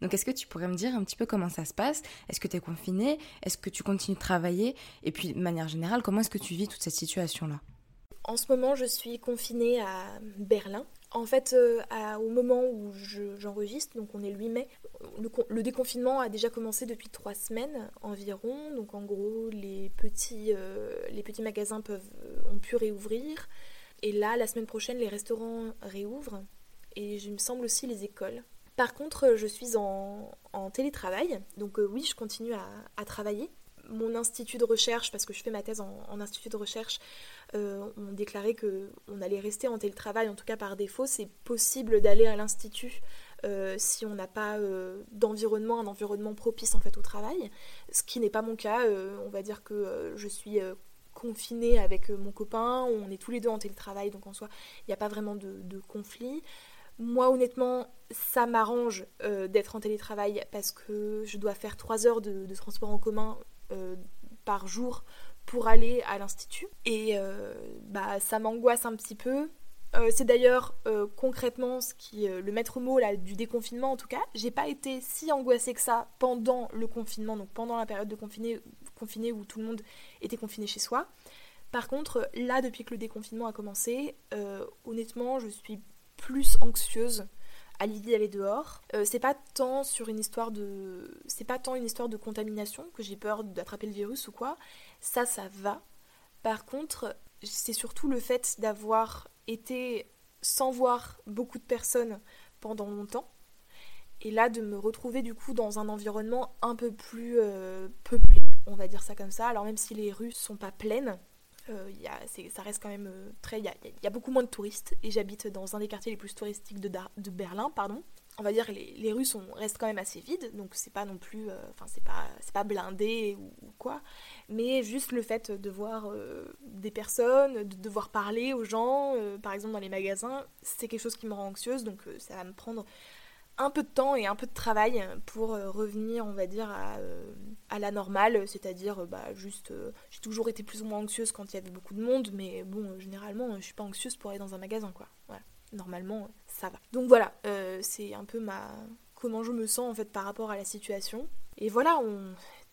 C: Donc est-ce que tu pourrais me dire un petit peu comment ça se passe? Est-ce que tu es confiné? Est-ce que tu continues de travailler? Et puis de manière générale, comment est-ce que tu vis toute cette situation-là?
B: En ce moment, je suis confinée à Berlin. En fait, euh, au moment où j'enregistre, donc on est le 8 mai, le, déconfinement a déjà commencé depuis trois semaines environ. Donc en gros, les petits, euh, les petits magasins peuvent, ont pu réouvrir. Et là, la semaine prochaine, les restaurants réouvrent. Et il me semble aussi les écoles. Par contre, je suis en, télétravail, donc euh, oui, je continue à, travailler. Mon institut de recherche, parce que je fais ma thèse en, institut de recherche, euh, on déclarait qu'on allait rester en télétravail, en tout cas par défaut. C'est possible d'aller à l'institut euh, si on n'a pas d'environnement, un environnement propice en fait au travail, ce qui n'est pas mon cas. on va dire que je suis confinée avec mon copain, on est tous les deux en télétravail, donc en soi, il n'y a pas vraiment de, conflit. Moi, honnêtement, ça m'arrange euh, d'être en télétravail parce que je dois faire 3 heures de, transport en commun euh, par jour pour aller à l'institut. Et euh, bah, ça m'angoisse un petit peu. c'est d'ailleurs concrètement ce qui le maître mot là, du déconfinement en tout cas. J'ai pas été si angoissée que ça pendant le confinement, donc pendant la période de confiné, confiné où tout le monde était confiné chez soi. Par contre, là, depuis que le déconfinement a commencé, honnêtement, je suis plus anxieuse à l'idée d'aller dehors. Euh, c'est pas tant sur une histoire de contamination que j'ai peur d'attraper le virus ou quoi. Ça ça va. Par contre, c'est surtout le fait d'avoir été sans voir beaucoup de personnes pendant longtemps. Et là de me retrouver du coup dans un environnement un peu plus euh, peuplé, on va dire ça comme ça. Alors même si les rues sont pas pleines, euh, y a, ça reste quand même euh, très. Il y, a, beaucoup moins de touristes et j'habite dans un des quartiers les plus touristiques de, de Berlin, pardon. On va dire que les, les, rues sont, restent quand même assez vides, donc c'est pas non plus. Euh, enfin, c'est pas, pas blindé ou, quoi. Mais juste le fait de voir des personnes, de devoir parler aux gens, par exemple dans les magasins, c'est quelque chose qui me rend anxieuse, donc ça va me prendre un peu de temps et un peu de travail pour euh, revenir, on va dire, à, euh, la normale, c'est-à-dire euh, bah, juste, j'ai toujours été plus ou moins anxieuse quand il y avait beaucoup de monde, mais bon, généralement, je suis pas anxieuse pour aller dans un magasin, quoi. Voilà. Normalement, ça va. Donc voilà, c'est un peu ma comment je me sens en fait par rapport à la situation. Et voilà,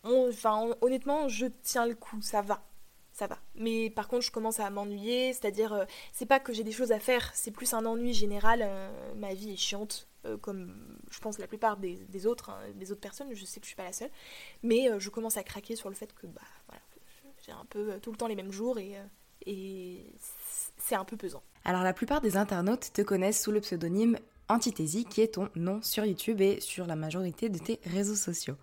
B: on, enfin, honnêtement, je tiens le coup, ça va ça va. Mais par contre, je commence à m'ennuyer, c'est-à-dire, c'est pas que j'ai des choses à faire, c'est plus un ennui général. ma vie est chiante, euh, comme je pense la plupart des, autres, hein, des autres personnes, je sais que je suis pas la seule, mais euh, je commence à craquer sur le fait que bah voilà, j'ai un peu euh, tout le temps les mêmes jours et, et c'est un peu pesant.
C: Alors la plupart des internautes te connaissent sous le pseudonyme Antithésie, qui est ton nom sur YouTube et sur la majorité de tes réseaux sociaux.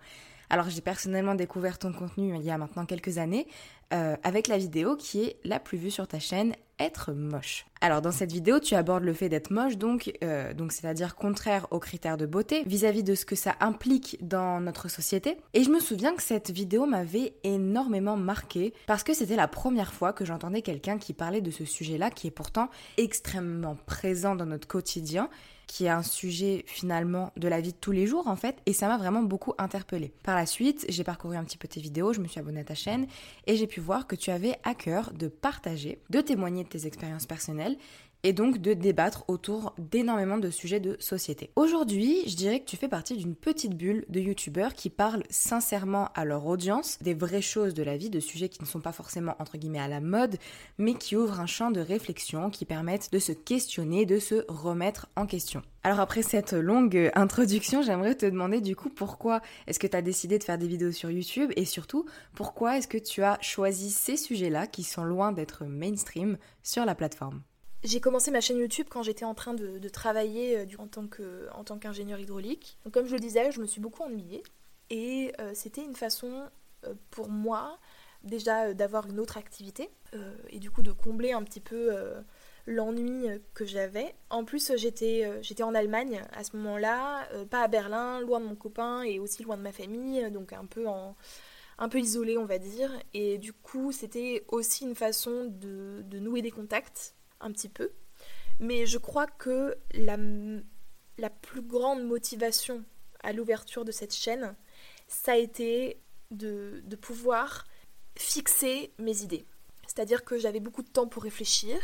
C: Alors j'ai personnellement découvert ton contenu il y a maintenant quelques années avec la vidéo qui est la plus vue sur ta chaîne être moche. Alors dans cette vidéo, tu abordes le fait d'être moche, donc, euh, donc c'est-à-dire contraire aux critères de beauté vis-à-vis de ce que ça implique dans notre société. Et je me souviens que cette vidéo m'avait énormément marqué parce que c'était la première fois que j'entendais quelqu'un qui parlait de ce sujet-là, qui est pourtant extrêmement présent dans notre quotidien qui est un sujet finalement de la vie de tous les jours en fait, et ça m'a vraiment beaucoup interpellée. Par la suite, j'ai parcouru un petit peu tes vidéos, je me suis abonnée à ta chaîne, et j'ai pu voir que tu avais à cœur de partager, de témoigner de tes expériences personnelles, et donc de débattre autour d'énormément de sujets de société. Aujourd'hui, je dirais que tu fais partie d'une petite bulle de youtubeurs qui parlent sincèrement à leur audience des vraies choses de la vie, de sujets qui ne sont pas forcément entre à la mode, mais qui ouvrent un champ de réflexion qui permettent de se questionner, de se remettre en question. Alors après cette longue introduction, j'aimerais te demander du coup pourquoi est-ce que tu as décidé de faire des vidéos sur YouTube et surtout pourquoi est-ce que tu as choisi ces sujets-là qui sont loin d'être mainstream sur la plateforme?
B: J'ai commencé ma chaîne YouTube quand j'étais en train de, travailler euh, en tant, qu'ingénieur hydraulique. Comme je le disais, je me suis beaucoup ennuyée. Et euh, c'était une façon euh, pour moi déjà d'avoir une autre activité et du coup de combler un petit peu l'ennui que j'avais. En plus j'étais, en Allemagne à ce moment-là, pas à Berlin, loin de mon copain et aussi loin de ma famille, donc un peu isolée on va dire. Et du coup c'était aussi une façon de nouer des contacts un petit peu. Mais je crois que la, plus grande motivation à l'ouverture de cette chaîne, ça a été de, pouvoir fixer mes idées. C'est-à-dire que j'avais beaucoup de temps pour réfléchir,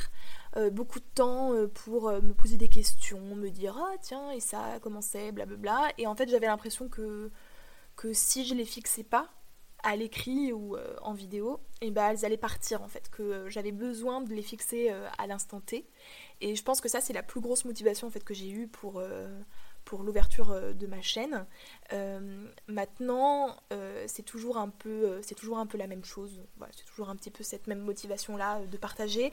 B: euh, beaucoup de temps euh, pour euh, me poser des questions, me dire ah tiens et ça comment c'est, blablabla. Et en fait j'avais l'impression que, que si je les fixais pas, à l'écrit ou euh, en vidéo, et ben elles allaient partir en fait, que euh, j'avais besoin de les fixer euh, à l'instant T. Et je pense que ça c'est la plus grosse motivation en fait que j'ai eue pour, pour l'ouverture de ma chaîne. maintenant, c'est toujours un peu c'est toujours un peu la même chose. c'est toujours un petit peu cette même motivation là de partager.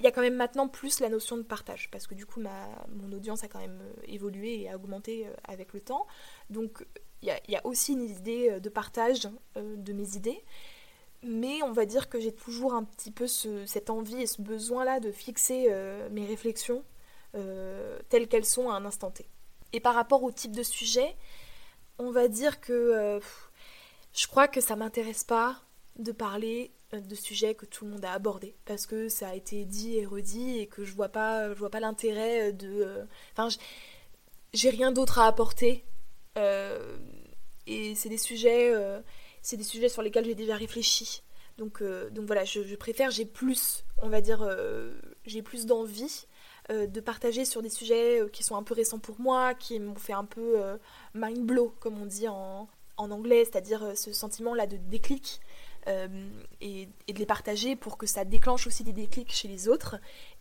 B: il y a quand même maintenant plus la notion de partage parce que du coup ma mon audience a quand même évolué et a augmenté avec le temps. Donc il y, a aussi une idée euh, de partage euh, de mes idées, mais on va dire que j'ai toujours un petit peu cette envie et ce besoin-là de fixer euh, mes réflexions telles qu'elles sont à un instant T. Et par rapport au type de sujet, on va dire que je crois que ça m'intéresse pas de parler de sujets que tout le monde a abordés parce que ça a été dit et redit et que je vois pas je vois pas l'intérêt de enfin j'ai rien d'autre à apporter et c'est des sujets, euh, c'est des sujets sur lesquels j'ai déjà réfléchi. Donc, euh, donc voilà, je, préfère, j'ai plus, on va dire, j'ai plus d'envie de partager sur des sujets qui sont un peu récents pour moi, qui m'ont fait un peu mind blow, comme on dit en, en anglais, c'est-à-dire ce sentiment-là de déclic. et, et, de les partager pour que ça déclenche aussi des déclics chez les autres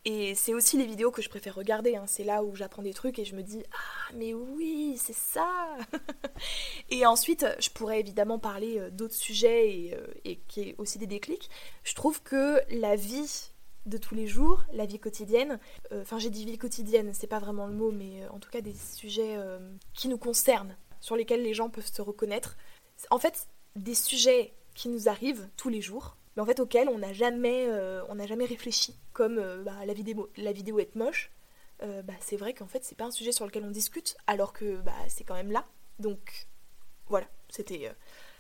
B: et c'est aussi les vidéos que je préfère regarder. Hein. C'est là où j'apprends des trucs et je me dis Ah, mais oui, c'est ça Et ensuite, je pourrais évidemment parler euh, d'autres sujets et, euh, qui est aussi des déclics. Je trouve que la vie de tous les jours, la vie quotidienne, euh, enfin j'ai dit vie quotidienne, c'est pas vraiment le mot, mais en tout cas des sujets qui nous concernent, sur lesquels les gens peuvent se reconnaître. En fait, des sujets qui nous arrivent tous les jours, mais en fait auxquels on n'a jamais, on n'a jamais réfléchi, comme bah, la, vidéo, la vidéo est moche. bah, c'est vrai qu'en fait c'est pas un sujet sur lequel on discute, alors que bah, c'est quand même là. Donc voilà, c'était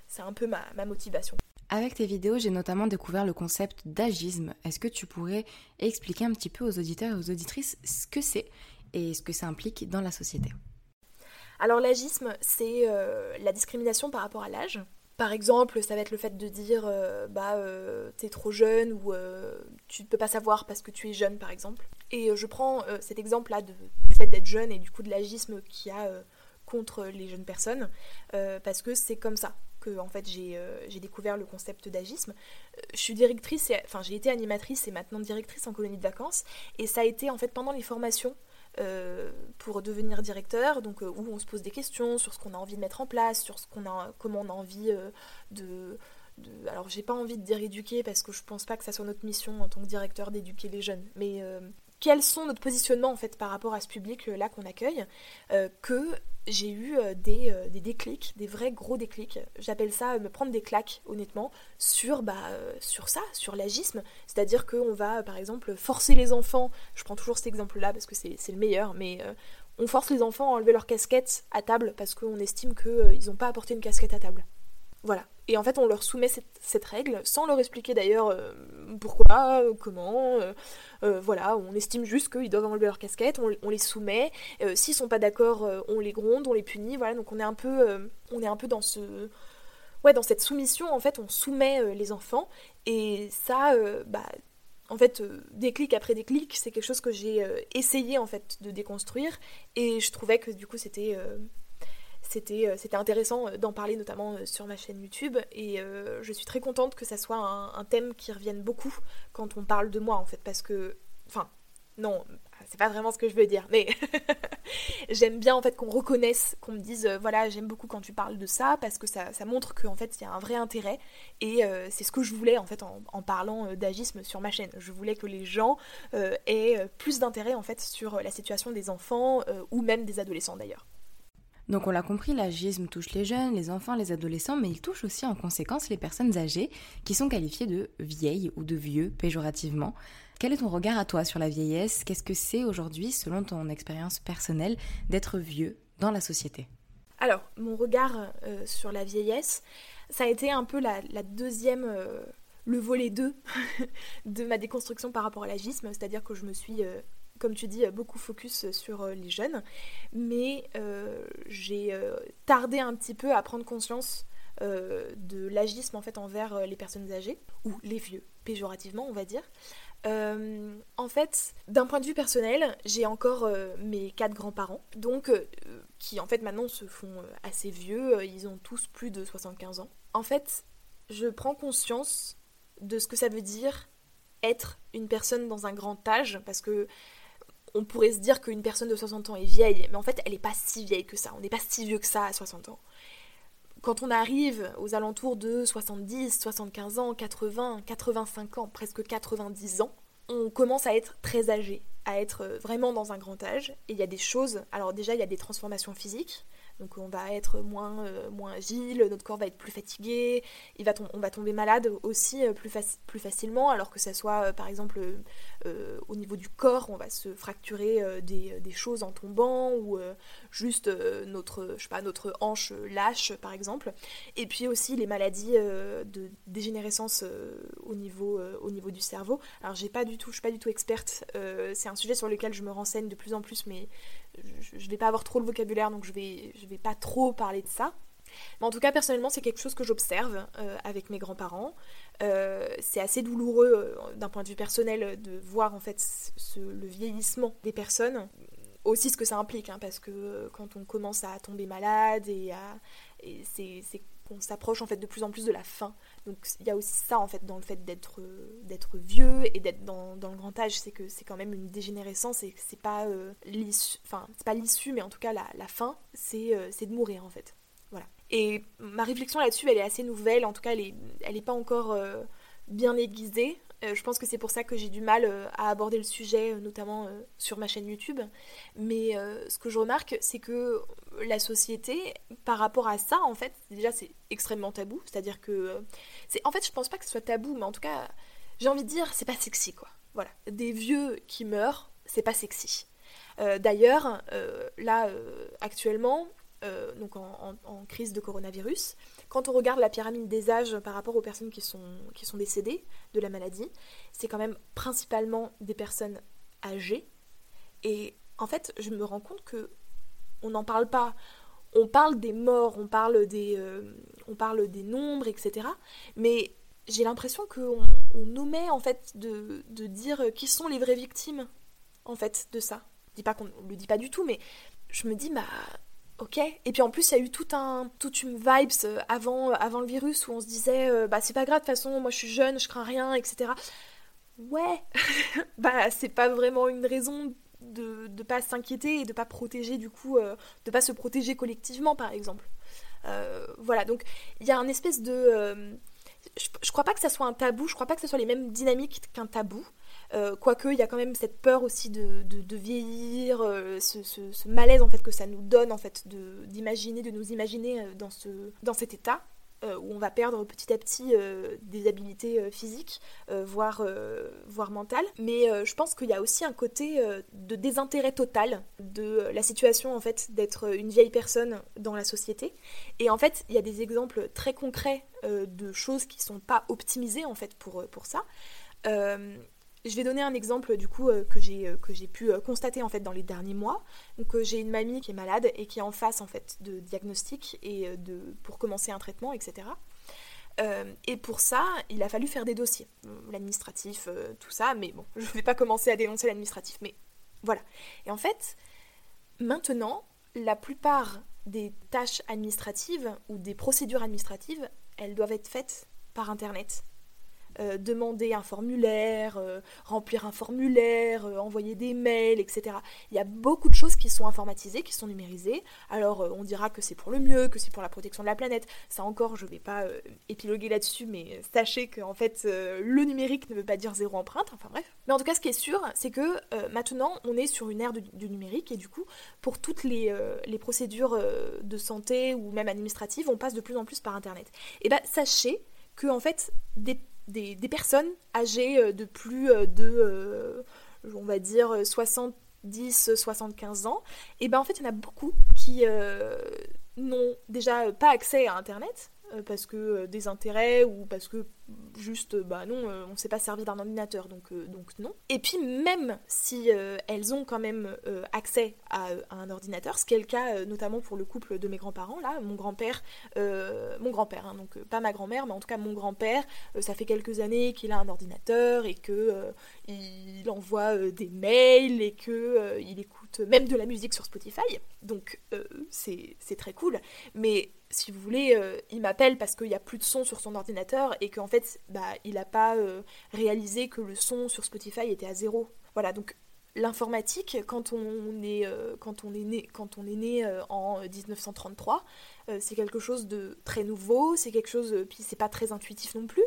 B: c'est un peu ma, ma motivation.
C: Avec tes vidéos, j'ai notamment découvert le concept d'agisme. Est-ce que tu pourrais expliquer un petit peu aux auditeurs et aux auditrices ce que c'est et ce que ça implique dans la société?
B: Alors l'agisme, c'est euh, la discrimination par rapport à l'âge. Par exemple, ça va être le fait de dire euh, bah euh, t'es trop jeune ou tu ne peux pas savoir parce que tu es jeune par exemple. Et je prends cet exemple là du fait d'être jeune et du coup de l'agisme qu'il y a contre les jeunes personnes parce que c'est comme ça en fait euh, j'ai découvert le concept d'agisme. Euh, je suis directrice, enfin j'ai été animatrice et maintenant directrice en colonie de vacances et ça a été en fait pendant les formations euh, pour devenir directeur, donc où on se pose des questions sur ce qu'on a envie de mettre en place, sur ce qu'on a, comment on a envie de, de, alors j'ai pas envie de dire éduquer parce que je pense pas que ça soit notre mission en tant que directeur d'éduquer les jeunes, mais quels sont notre positionnement en fait par rapport à ce public là qu'on accueille, que j'ai eu euh, des, euh, des, déclics, des vrais gros déclics. J'appelle ça euh, me prendre des claques, honnêtement, sur, bah, sur ça, sur l'agisme. C'est-à-dire qu'on va, par exemple, forcer les enfants, je prends toujours cet exemple-là parce que c'est le meilleur, mais on force les enfants à enlever leur casquette à table parce qu'on estime qu'ils n'ont pas apporté une casquette à table. Voilà. Et en fait, on leur soumet cette, règle sans leur expliquer d'ailleurs euh, pourquoi, euh, comment. Euh, voilà, on estime juste qu'ils doivent enlever leur casquette, on, les soumet. S'ils sont pas d'accord, on les gronde, on les punit. Voilà, donc on est un peu, on est un peu dans ce, ouais, dans cette soumission. En fait, on soumet les enfants et ça, bah, en fait, déclic après déclic, c'est quelque chose que j'ai essayé en fait de déconstruire et je trouvais que du coup c'était c'était intéressant euh, d'en parler notamment euh, sur ma chaîne YouTube. Et je suis très contente que ça soit un, thème qui revienne beaucoup quand on parle de moi en fait. Parce que enfin non c'est pas vraiment ce que je veux dire mais j'aime bien en fait qu'on reconnaisse qu'on me dise voilà j'aime beaucoup quand tu parles de ça parce que ça, montre qu'en fait il y a un vrai intérêt. Et c'est ce que je voulais en fait en parlant d'agisme sur ma chaîne. Je voulais que les gens aient plus d'intérêt en fait sur la situation des enfants ou même des adolescents d'ailleurs
C: donc on l'a compris, l'agisme touche les jeunes, les enfants, les adolescents, mais il touche aussi en conséquence les personnes âgées qui sont qualifiées de vieilles ou de vieux péjorativement. Quel est ton regard à toi sur la vieillesse? Qu'est-ce que c'est aujourd'hui, selon ton expérience personnelle, d'être vieux dans la société?
B: Alors, mon regard euh, sur la vieillesse, ça a été un peu la, deuxième... Euh, le volet 2 de ma déconstruction par rapport à l'agisme, c'est-à-dire que je me suis euh, comme tu dis, beaucoup focus sur euh, les jeunes, mais euh, j'ai euh, tardé un petit peu à prendre conscience de l'agisme en fait envers les personnes âgées ou les vieux, péjorativement on va dire. en fait, d'un point de vue personnel, j'ai encore mes quatre grands-parents, donc qui en fait maintenant se font assez vieux, ils ont tous plus de 75 ans. En fait, je prends conscience de ce que ça veut dire être une personne dans un grand âge, parce que on pourrait se dire qu'une personne de 60 ans est vieille, mais en fait, elle n'est pas si vieille que ça. On n'est pas si vieux que ça à 60 ans. Quand on arrive aux alentours de 70, 75 ans, 80, 85 ans, presque 90 ans, on commence à être très âgé, à être vraiment dans un grand âge. Et il y a des choses, alors déjà, il y a des transformations physiques. Donc on va être moins, euh, moins agile, notre corps va être plus fatigué, on va tomber malade aussi euh, plus, facilement, alors que ça soit euh, par exemple au niveau du corps, on va se fracturer des, choses en tombant, ou juste notre, hanche lâche par exemple. Et puis aussi les maladies de dégénérescence au, niveau, au niveau du cerveau. Alors j'ai pas suis pas du tout experte, c'est un sujet sur lequel je me renseigne de plus en plus, mais je, vais pas avoir trop le vocabulaire, donc je vais, je vais pas trop parler de ça. Mais en tout cas, personnellement, c'est quelque chose que j'observe euh, avec mes grands-parents. Euh, c'est assez douloureux euh, d'un point de vue personnel de voir en fait le vieillissement des personnes. Aussi ce que ça implique, hein, parce que quand on commence à tomber malade et, à, et c'est qu'on s'approche en fait de plus en plus de la fin. Donc il y a aussi ça en fait dans le fait d'être d'être vieux et d'être dans, dans, le grand âge, c'est que c'est quand même une dégénérescence et c'est pas euh, l'issue, enfin c'est pas l'issue, mais en tout cas la, la fin, c'est euh, de mourir en fait. Voilà. Et ma réflexion là-dessus, elle est assez nouvelle, en tout cas elle est, elle est pas encore euh, bien aiguisée. Je pense que c'est pour ça que j'ai du mal à aborder le sujet, notamment sur ma chaîne YouTube. Mais ce que je remarque, c'est que la société, par rapport à ça, en fait, déjà c'est extrêmement tabou. C'est-à-dire que, en fait, je pense pas que ce soit tabou, mais en tout cas, j'ai envie de dire, c'est pas sexy, quoi. Voilà, des vieux qui meurent, c'est pas sexy. D'ailleurs, là, actuellement, donc en, crise de coronavirus, quand on regarde la pyramide des âges par rapport aux personnes qui sont, qui sont décédées de la maladie, c'est quand même principalement des personnes âgées. Et en fait, je me rends compte que on n'en parle pas. On parle des morts, on parle des, euh, on parle des nombres, etc. Mais j'ai l'impression qu'on on omet en fait de, de, dire qui sont les vraies victimes en fait de ça. Je dis pas qu'on le dit pas du tout, mais je me dis bah Ok. Et puis en plus, il y a eu tout un, toute une vibes euh, avant, euh, avant le virus où on se disait, euh, bah c'est pas grave, de toute façon, moi je suis jeune, je crains rien, etc. Ouais, bah c'est pas vraiment une raison de ne pas s'inquiéter et de pas protéger du coup, de pas se protéger collectivement par exemple. voilà, donc il y a un espèce de... je, je, crois pas que ça soit un tabou, je crois pas que ce soit les mêmes dynamiques qu'un tabou. Euh, quoique, il y a quand même cette peur aussi de, de, vieillir, euh, ce, ce, malaise en fait que ça nous donne en fait d'imaginer, de, nous imaginer euh, dans, ce, dans cet état où on va perdre petit à petit des habiletés physiques, voire, voire mentales. Mais je pense qu'il y a aussi un côté de désintérêt total de la situation en fait d'être une vieille personne dans la société. Et en fait, il y a des exemples très concrets de choses qui sont pas optimisées en fait pour, pour ça. Je vais donner un exemple du coup euh, que j'ai euh, que j'ai pu euh, constater en fait dans les derniers mois. Donc j'ai une mamie qui est malade et qui est en face fait de diagnostic et pour commencer un traitement, etc. et pour ça, il a fallu faire des dossiers, l'administratif, tout ça. Mais bon, je ne vais pas commencer à dénoncer l'administratif, mais voilà. Et en fait, maintenant, la plupart des tâches administratives ou des procédures administratives, elles doivent être faites par internet euh, demander un formulaire, euh, remplir un formulaire, euh, envoyer des mails, etc. Il y a beaucoup de choses qui sont informatisées, qui sont numérisées. Alors on dira que c'est pour le mieux, que c'est pour la protection de la planète. Ça encore, je ne vais pas épiloguer là-dessus, mais sachez que en fait, le numérique ne veut pas dire zéro empreinte. Enfin bref. Mais en tout cas, ce qui est sûr, c'est que maintenant, on est sur une ère du numérique et du coup, pour toutes les, procédures de santé ou même administratives, on passe de plus en plus par Internet. Et bien, sachez que en fait, des des, personnes âgées euh, de plus euh, de, euh, on va dire, 70-75 ans, et ben en fait, il y en a beaucoup qui n'ont déjà pas accès à Internet, parce que des intérêts ou parce que juste, bah non, on ne s'est pas servi d'un ordinateur, donc, donc non. Et puis même si elles ont quand même accès à, un ordinateur, ce qui est le cas notamment pour le couple de mes grands-parents, là, mon grand-père, mon grand-père, hein, donc pas ma grand-mère, mais en tout cas mon grand-père, ça fait quelques années qu'il a un ordinateur et que il envoie des mails et que il écoute même de la musique sur Spotify, donc c'est très cool, mais si vous voulez, il m'appelle parce qu'il n'y a plus de son sur son ordinateur et qu'en fait, bah, il n'a pas réalisé que le son sur Spotify était à zéro. Voilà, donc l'informatique, quand on est, quand on est né, quand on est né en 1933, c'est quelque chose de très nouveau, c'est quelque chose, puis c'est pas très intuitif non plus.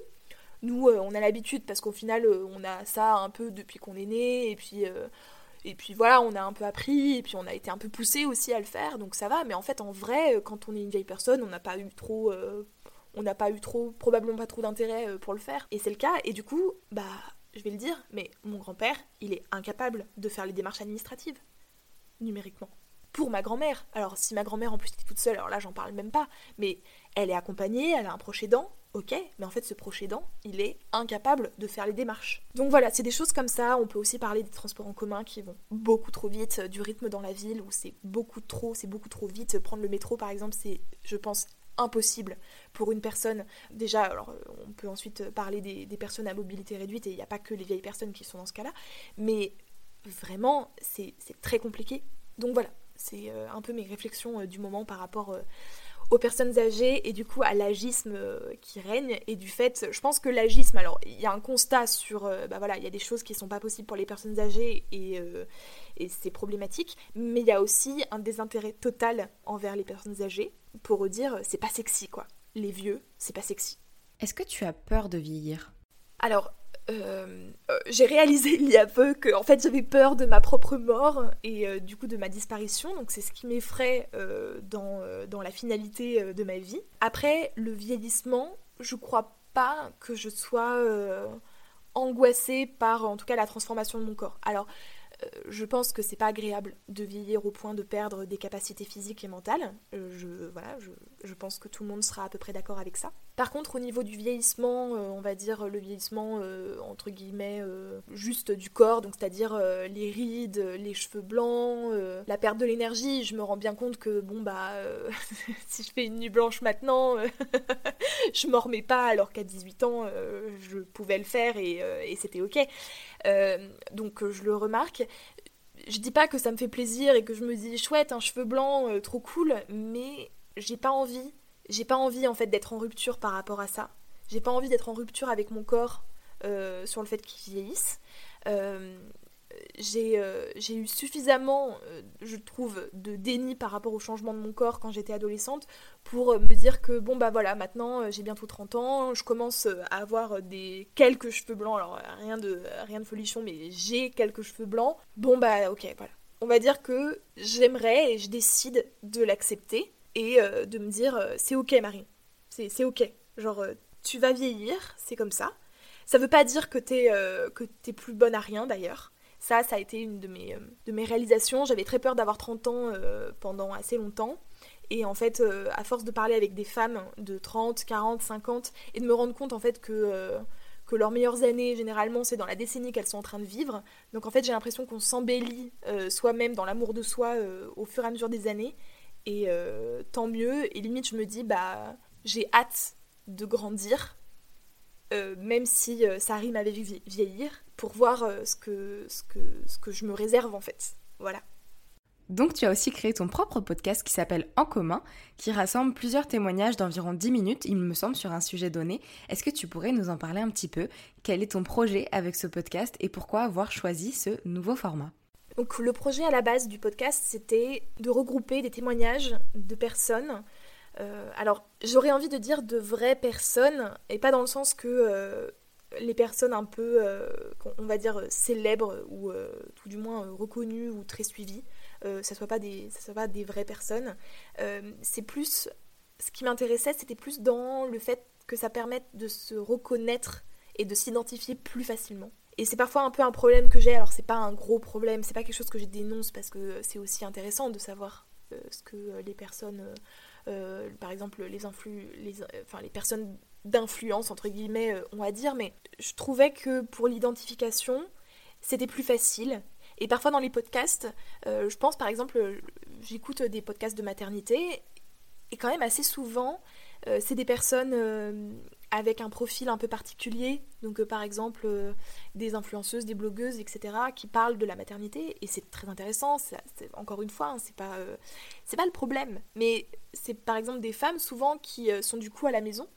B: Nous, on a l'habitude parce qu'au final, on a ça un peu depuis qu'on est né, et puis et puis voilà, on a un peu appris, et puis on a été un peu poussé aussi à le faire, donc ça va. Mais en fait, en vrai, euh, quand on est une vieille personne, on n'a pas eu trop, euh, on n'a pas eu trop, probablement pas trop d'intérêt euh, pour le faire. Et c'est le cas. Et du coup, bah, je vais le dire, mais mon grand-père, il est incapable de faire les démarches administratives numériquement. Pour ma grand-mère. Alors si ma grand-mère en plus est toute seule, alors là j'en parle même pas, mais elle est accompagnée, elle a un proche aidant, ok, mais en fait ce proche aidant, il est incapable de faire les démarches. Donc voilà, c'est des choses comme ça, on peut aussi parler des transports en commun qui vont beaucoup trop vite, du rythme dans la ville où c'est beaucoup trop, c'est beaucoup trop vite. Prendre le métro par exemple, c'est, je pense, impossible pour une personne. Déjà, alors on peut ensuite parler des, personnes à mobilité réduite et il n'y a pas que les vieilles personnes qui sont dans ce cas-là, mais vraiment c'est très compliqué. Donc voilà, c'est euh, un peu mes réflexions euh, du moment par rapport euh, aux personnes âgées et du coup à l'agisme euh, qui règne. Et du fait, je pense que l'agisme, alors il y a un constat sur, euh, bah voilà, il y a des choses qui sont pas possibles pour les personnes âgées et, euh, et c'est problématique, mais il y a aussi un désintérêt total envers les personnes âgées pour dire c'est pas sexy quoi, les vieux, c'est pas sexy.
C: Est-ce que tu as peur de vieillir?
B: Alors euh, euh, j'ai réalisé il y a peu que en fait j'avais peur de ma propre mort et du coup de ma disparition donc c'est ce qui m'effraie dans, dans la finalité de ma vie après le vieillissement je crois pas que je sois angoissée par en tout cas la transformation de mon corps alors je pense que c'est pas agréable de vieillir au point de perdre des capacités physiques et mentales. je, voilà, je, je pense que tout le monde sera à peu près d'accord avec ça. Par contre, au niveau du vieillissement, euh, on va dire le vieillissement euh, entre guillemets euh, juste du corps, donc c'est-à-dire les rides, les cheveux blancs, la perte de l'énergie, je me rends bien compte que bon bah si je fais une nuit blanche maintenant, je m'en remets pas alors qu'à 18 ans je pouvais le faire et, et c'était ok. donc je le remarque je dis pas que ça me fait plaisir et que je me dis chouette un cheveu blanc trop cool mais j'ai pas envie, j'ai pas envie en fait d'être en rupture par rapport à ça. J'ai pas envie d'être en rupture avec mon corps euh, sur le fait qu'il vieillisse. Euh, euh, j'ai eu suffisamment, je trouve, de déni par rapport au changement de mon corps quand j'étais adolescente pour me dire que bon bah voilà, maintenant j'ai bientôt 30 ans, je commence à avoir des quelques cheveux blancs, alors rien de rien de folichon, mais j'ai quelques cheveux blancs. Bon bah ok, voilà. On va dire que j'aimerais et je décide de l'accepter et euh, de me dire euh, c'est ok Marie, c'est ok. Genre euh, tu vas vieillir, c'est comme ça. Ça veut pas dire que t'es es plus bonne à rien d'ailleurs. Ça, ça a été une de mes, de mes réalisations. J'avais très peur d'avoir 30 ans pendant assez longtemps. Et en fait, à force de parler avec des femmes de 30, 40, 50, et de me rendre compte en fait que, que leurs meilleures années, généralement, c'est dans la décennie qu'elles sont en train de vivre. Donc en fait, j'ai l'impression qu'on s'embellit soi-même dans l'amour de soi au fur et à mesure des années. Et euh, tant mieux. Et limite, je me dis, bah, j'ai hâte de grandir, euh, même si euh, ça rime avec vieillir, pour voir ce, que, ce, que, ce que je me réserve en fait. Voilà.
C: Donc tu as aussi créé ton propre podcast qui s'appelle En commun, qui rassemble plusieurs témoignages d'environ 10 minutes, il me semble, sur un sujet donné. Est-ce que tu pourrais nous en parler un petit peu? Quel est ton projet avec ce podcast et pourquoi avoir choisi ce nouveau format?
B: Donc le projet à la base du podcast, c'était de regrouper des témoignages de personnes. Euh, alors j'aurais envie de dire de vraies personnes, et pas dans le sens que euh, les personnes un peu, euh, on va dire, célèbres ou tout du moins reconnues ou très suivies, ça soit pas soit pas des vraies personnes. c'est plus, ce qui m'intéressait, c'était plus dans le fait que ça permette de se reconnaître et de s'identifier plus facilement. Et c'est parfois un peu un problème que j'ai, alors c'est pas un gros problème, c'est pas quelque chose que je dénonce parce que c'est aussi intéressant de savoir euh, ce que euh, les personnes, euh, par exemple les, les personnes d'influence entre guillemets ont à dire, mais je trouvais que pour l'identification, c'était plus facile. Et parfois dans les podcasts, je pense par exemple, j'écoute des podcasts de maternité, et quand même assez souvent, c'est des personnes avec un profil un peu particulier, donc euh, par exemple euh, des influenceuses, des blogueuses, etc., qui parlent de la maternité, et c'est très intéressant, encore une fois, hein, c'est pas, euh, c'est pas le problème, mais c'est par exemple des femmes souvent qui sont du coup à la maison,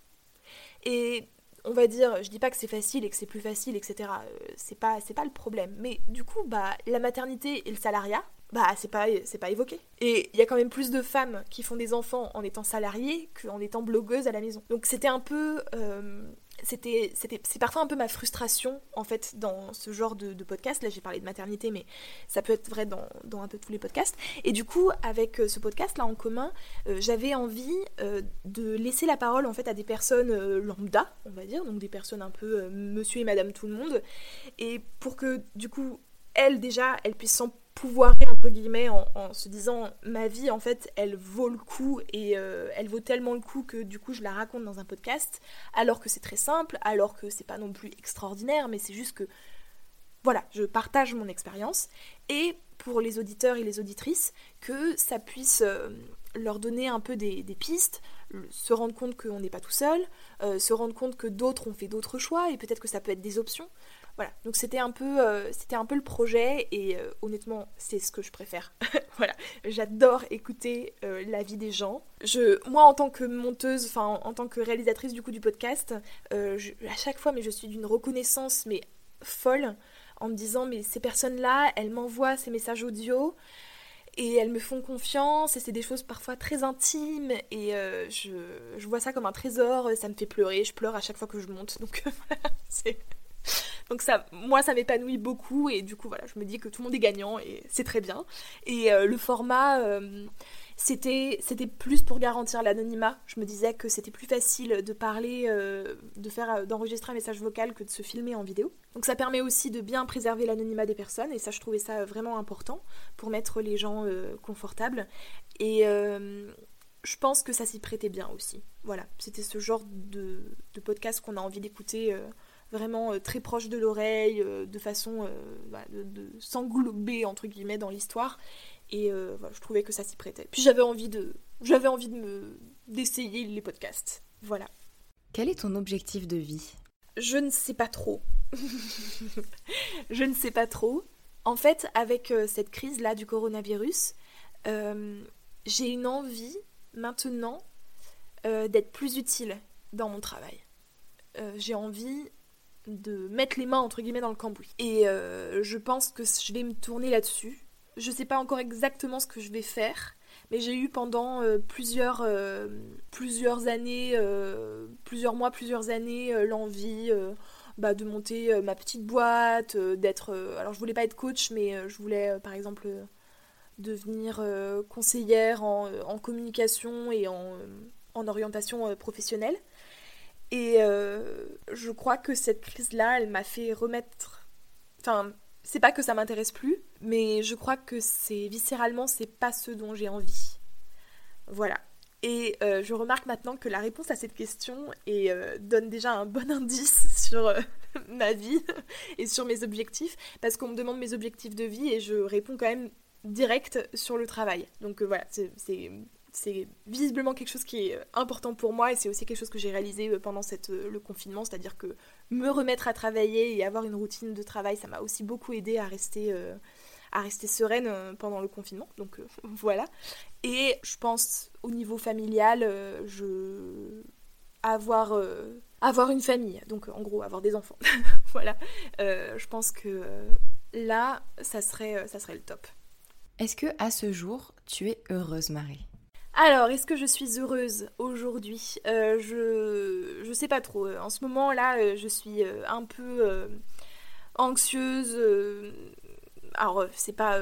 B: et on va dire, je dis pas que c'est facile et que c'est plus facile, etc., c'est pas, c'est pas le problème, mais du coup, bah, la maternité et le salariat, bah c'est pas c'est pas évoqué. Et il y a quand même plus de femmes qui font des enfants en étant salariées qu'en étant blogueuses à la maison. Donc c'était un peu euh, c'était c'est parfois un peu ma frustration en fait dans ce genre de, podcast. Là j'ai parlé de maternité, mais ça peut être vrai dans, un peu tous les podcasts. Et du coup avec euh, ce podcast là en commun, euh, j'avais envie de laisser la parole en fait à des personnes lambda, on va dire, donc des personnes un peu Monsieur et Madame tout le monde, et pour que du coup elles déjà elles puissent s'en pouvoir entre guillemets en, se disant ma vie en fait elle vaut le coup et euh, elle vaut tellement le coup que du coup je la raconte dans un podcast alors que c'est très simple alors que c'est pas non plus extraordinaire mais c'est juste que voilà je partage mon expérience et pour les auditeurs et les auditrices que ça puisse euh, leur donner un peu des, pistes, se rendre compte qu'on n'est pas tout seul, euh, se rendre compte que d'autres ont fait d'autres choix et peut-être que ça peut être des options. Voilà, donc c'était un peu, euh, c'était un peu le projet et euh, honnêtement c'est ce que je préfère. voilà, j'adore écouter euh, la vie des gens. Je, moi en tant que monteuse, enfin en, tant que réalisatrice du coup du podcast, à chaque fois mais je suis d'une reconnaissance mais folle en me disant mais ces personnes-là, elles m'envoient ces messages audio et elles me font confiance et c'est des choses parfois très intimes et je, je, vois ça comme un trésor, ça me fait pleurer, je pleure à chaque fois que je monte donc voilà, c'est Donc ça, moi, ça m'épanouit beaucoup et du coup, voilà, je me dis que tout le monde est gagnant et c'est très bien. Et euh, le format, euh, c'était, plus pour garantir l'anonymat. Je me disais que c'était plus facile de parler, euh, de faire, d'enregistrer un message vocal que de se filmer en vidéo. Donc ça permet aussi de bien préserver l'anonymat des personnes et ça, je trouvais ça vraiment important pour mettre les gens confortables. Et je pense que ça s'y prêtait bien aussi. Voilà, c'était ce genre de podcast qu'on a envie d'écouter vraiment euh, très proche de l'oreille, euh, de façon euh, bah, de, s'englober entre guillemets dans l'histoire. Et je trouvais que ça s'y prêtait. Puis j'avais envie de, j'avais envie de me d'essayer les podcasts. Voilà.
C: Quel est ton objectif de vie?
B: Je ne sais pas trop. je ne sais pas trop. En fait, avec cette crise-là du coronavirus, j'ai une envie maintenant d'être plus utile dans mon travail. j'ai envie de mettre les mains entre guillemets dans le cambouis. Et euh, je pense que je vais me tourner là-dessus. Je sais pas encore exactement ce que je vais faire, mais j'ai eu pendant euh, plusieurs, euh, plusieurs années, plusieurs mois, plusieurs années, l'envie bah, de monter ma petite boîte, d'être. alors je voulais pas être coach, mais je voulais par exemple devenir conseillère en, en, communication et en, en orientation professionnelle. Et euh, je crois que cette crise-là, elle m'a fait remettre. Enfin, c'est pas que ça m'intéresse plus, mais je crois que c'est viscéralement, c'est pas ce dont j'ai envie. Voilà. Et euh, je remarque maintenant que la réponse à cette question et, euh, donne déjà un bon indice sur ma vie et sur mes objectifs, parce qu'on me demande mes objectifs de vie et je réponds quand même direct sur le travail. Donc voilà, c'est c'est visiblement quelque chose qui est euh, important pour moi et c'est aussi quelque chose que j'ai réalisé euh, pendant euh, le confinement, c'est-à-dire que me remettre à travailler et avoir une routine de travail, ça m'a aussi beaucoup aidé à rester, à rester sereine pendant le confinement. Donc voilà. Et je pense au niveau familial, avoir avoir une famille, donc en gros avoir des enfants. voilà. je pense que là, ça serait ça serait le top.
C: Est-ce que à ce jour, tu es heureuse, Marie?
B: Alors, est-ce que je suis heureuse aujourd'hui euh, je, je sais pas trop. En ce moment là, euh, je suis euh, un peu anxieuse. Alors, c'est pas.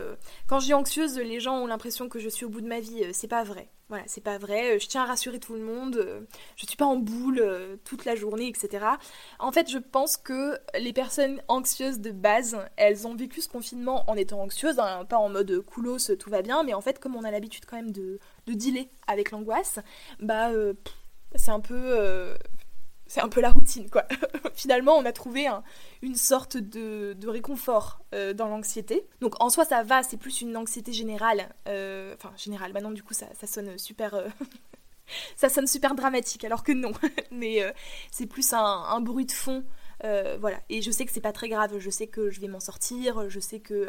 B: quand je dis anxieuse, les gens ont l'impression que je suis au bout de ma vie. c'est pas vrai. Voilà, c'est pas vrai. Je tiens à rassurer tout le monde. Je suis pas en boule toute la journée, etc. En fait, je pense que les personnes anxieuses de base, elles ont vécu ce confinement en étant anxieuses, hein, pas en mode coolos, tout va bien, mais en fait, comme on a l'habitude quand même de, de dealer avec l'angoisse, bah euh, c'est un peu euh, c'est un peu la routine quoi. Finalement, on a trouvé une sorte de, réconfort euh, dans l'anxiété. Donc en soi, ça va, c'est plus une anxiété générale. enfin, générale, maintenant du coup, ça, sonne super. ça sonne super dramatique, alors que non. Mais c'est plus un, bruit de fond. voilà. Et je sais que c'est pas très grave, je sais que je vais m'en sortir, je sais que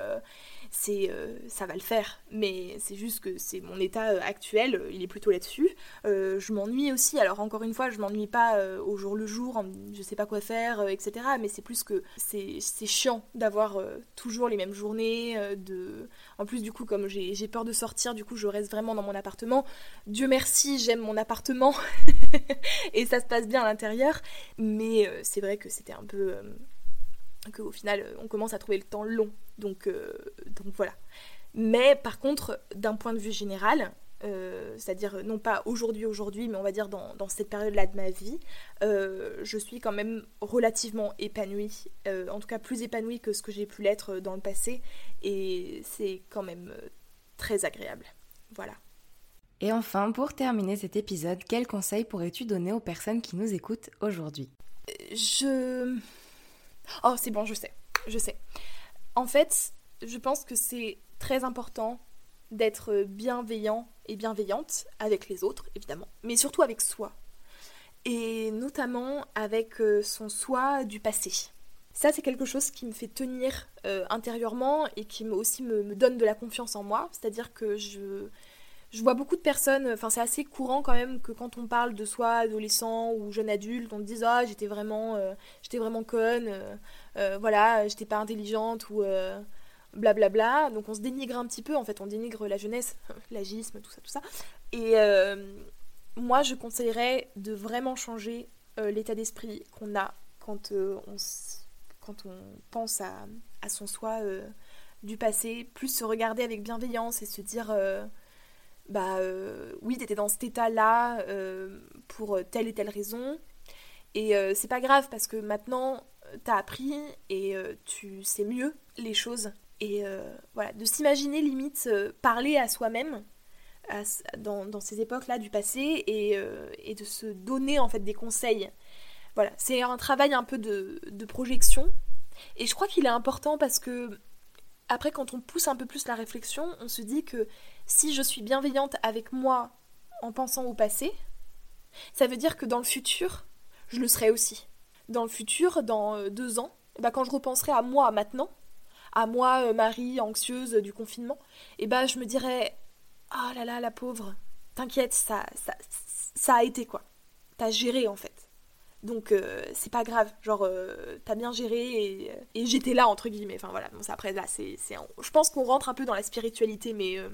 B: c'est euh, ça va le faire. Mais c'est juste que c'est mon état euh, actuel, euh, il est plutôt là-dessus. je m'ennuie aussi. Alors encore une fois, je m'ennuie pas au jour le jour, je sais pas quoi faire, etc. Mais c'est plus que c'est chiant d'avoir toujours les mêmes journées. de... En plus, du coup, comme j'ai peur de sortir, du coup, je reste vraiment dans mon appartement. Dieu merci, j'aime mon appartement et ça se passe bien à l'intérieur. Mais c'est vrai que c'était un peu qu'au final on commence à trouver le temps long. Donc, euh, donc voilà. Mais par contre, d'un point de vue général, euh, c'est-à-dire non pas aujourd'hui aujourd'hui, mais on va dire dans, cette période-là de ma vie, euh, je suis quand même relativement épanouie, en tout cas plus épanouie que ce que j'ai pu l'être dans le passé, et c'est quand même très agréable. Voilà.
C: Et enfin, pour terminer cet épisode, quel conseil pourrais-tu donner aux personnes qui nous écoutent aujourd'hui?
B: Je... Oh, c'est bon, je sais, je sais. En fait, je pense que c'est très important d'être bienveillant et bienveillante avec les autres, évidemment, mais surtout avec soi. Et notamment avec euh, son soi du passé. Ça, c'est quelque chose qui me fait tenir euh, intérieurement et qui aussi me, donne de la confiance en moi. C'est-à-dire que je, je vois beaucoup de personnes, enfin c'est assez courant quand même que quand on parle de soi adolescent ou jeune adulte, on te dise ah j'étais vraiment, euh, j'étais vraiment conne, euh, voilà, j'étais pas intelligente ou blablabla. Euh, bla. Donc on se dénigre un petit peu, en fait, on dénigre la jeunesse, l'agisme, tout ça, tout ça. Et euh, moi, je conseillerais de vraiment changer l'état d'esprit qu'on a quand on quand on pense à, son soi du passé, plus se regarder avec bienveillance et se dire bah oui, t'étais dans cet état-là pour telle et telle raison. Et c'est pas grave parce que maintenant t'as appris et tu sais mieux les choses. Et voilà, de s'imaginer limite parler à soi-même dans, ces époques-là du passé euh, et, de se donner en fait des conseils. Voilà, c'est un travail un peu de, projection et je crois qu'il est important parce que après quand on pousse un peu plus la réflexion, on se dit que si je suis bienveillante avec moi en pensant au passé, ça veut dire que dans le futur, je le serai aussi. Dans le futur, dans euh, deux ans, bah, quand je repenserai à moi maintenant, à moi, euh, Marie, anxieuse du confinement, et bah je me dirais oh là là, la pauvre, t'inquiète, ça, ça, a été quoi. T'as géré en fait. Donc euh, c'est pas grave, genre euh, t'as bien géré et, j'étais là entre guillemets. Enfin voilà, après là c'est, je pense qu'on rentre un peu dans la spiritualité, mais euh,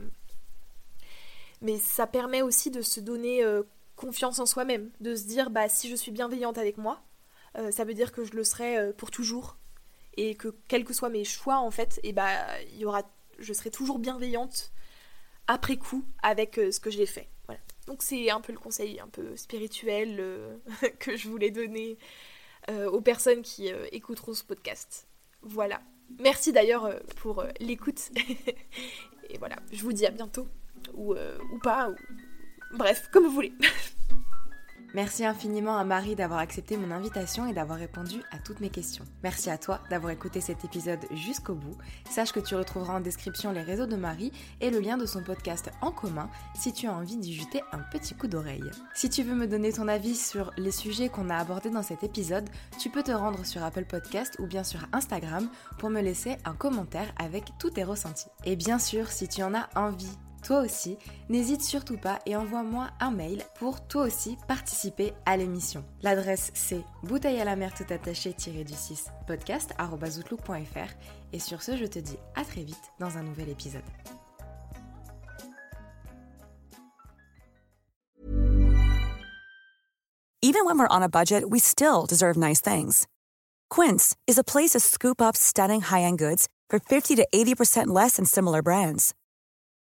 B: mais ça permet aussi de se donner confiance en soi-même, de se dire bah si je suis bienveillante avec moi, ça veut dire que je le serai pour toujours et que quels que soient mes choix en fait, et bah il y aura, je serai toujours bienveillante après coup avec euh, ce que j'ai fait. Voilà. Donc c'est un peu le conseil un peu spirituel euh, que je voulais donner euh, aux personnes qui écouteront ce podcast. Voilà. Merci d'ailleurs pour l'écoute. Et voilà, je vous dis à bientôt. Ou, ou pas. Ou... Bref, comme vous voulez.
C: Merci infiniment à Marie d'avoir accepté mon invitation et d'avoir répondu à toutes mes questions. Merci à toi d'avoir écouté cet épisode jusqu'au bout. Sache que tu retrouveras en description les réseaux de Marie et le lien de son podcast en commun si tu as envie d'y jeter un petit coup d'oreille. Si tu veux me donner ton avis sur les sujets qu'on a abordés dans cet épisode, tu peux te rendre sur Apple Podcast ou bien sur Instagram pour me laisser un commentaire avec tous tes ressentis. Et bien sûr, si tu en as envie toi aussi, n'hésite surtout pas et envoie-moi un mail pour toi aussi participer à l'émission. L'adresse c'est bouteille à la mer tout attaché du 6 podcast.outlook.fr et sur ce je te dis à très vite dans un nouvel épisode.
E: Even when we're on a budget, we still deserve nice things. Quince is a place to scoop up stunning high-end goods for 50 to 80% less than similar brands.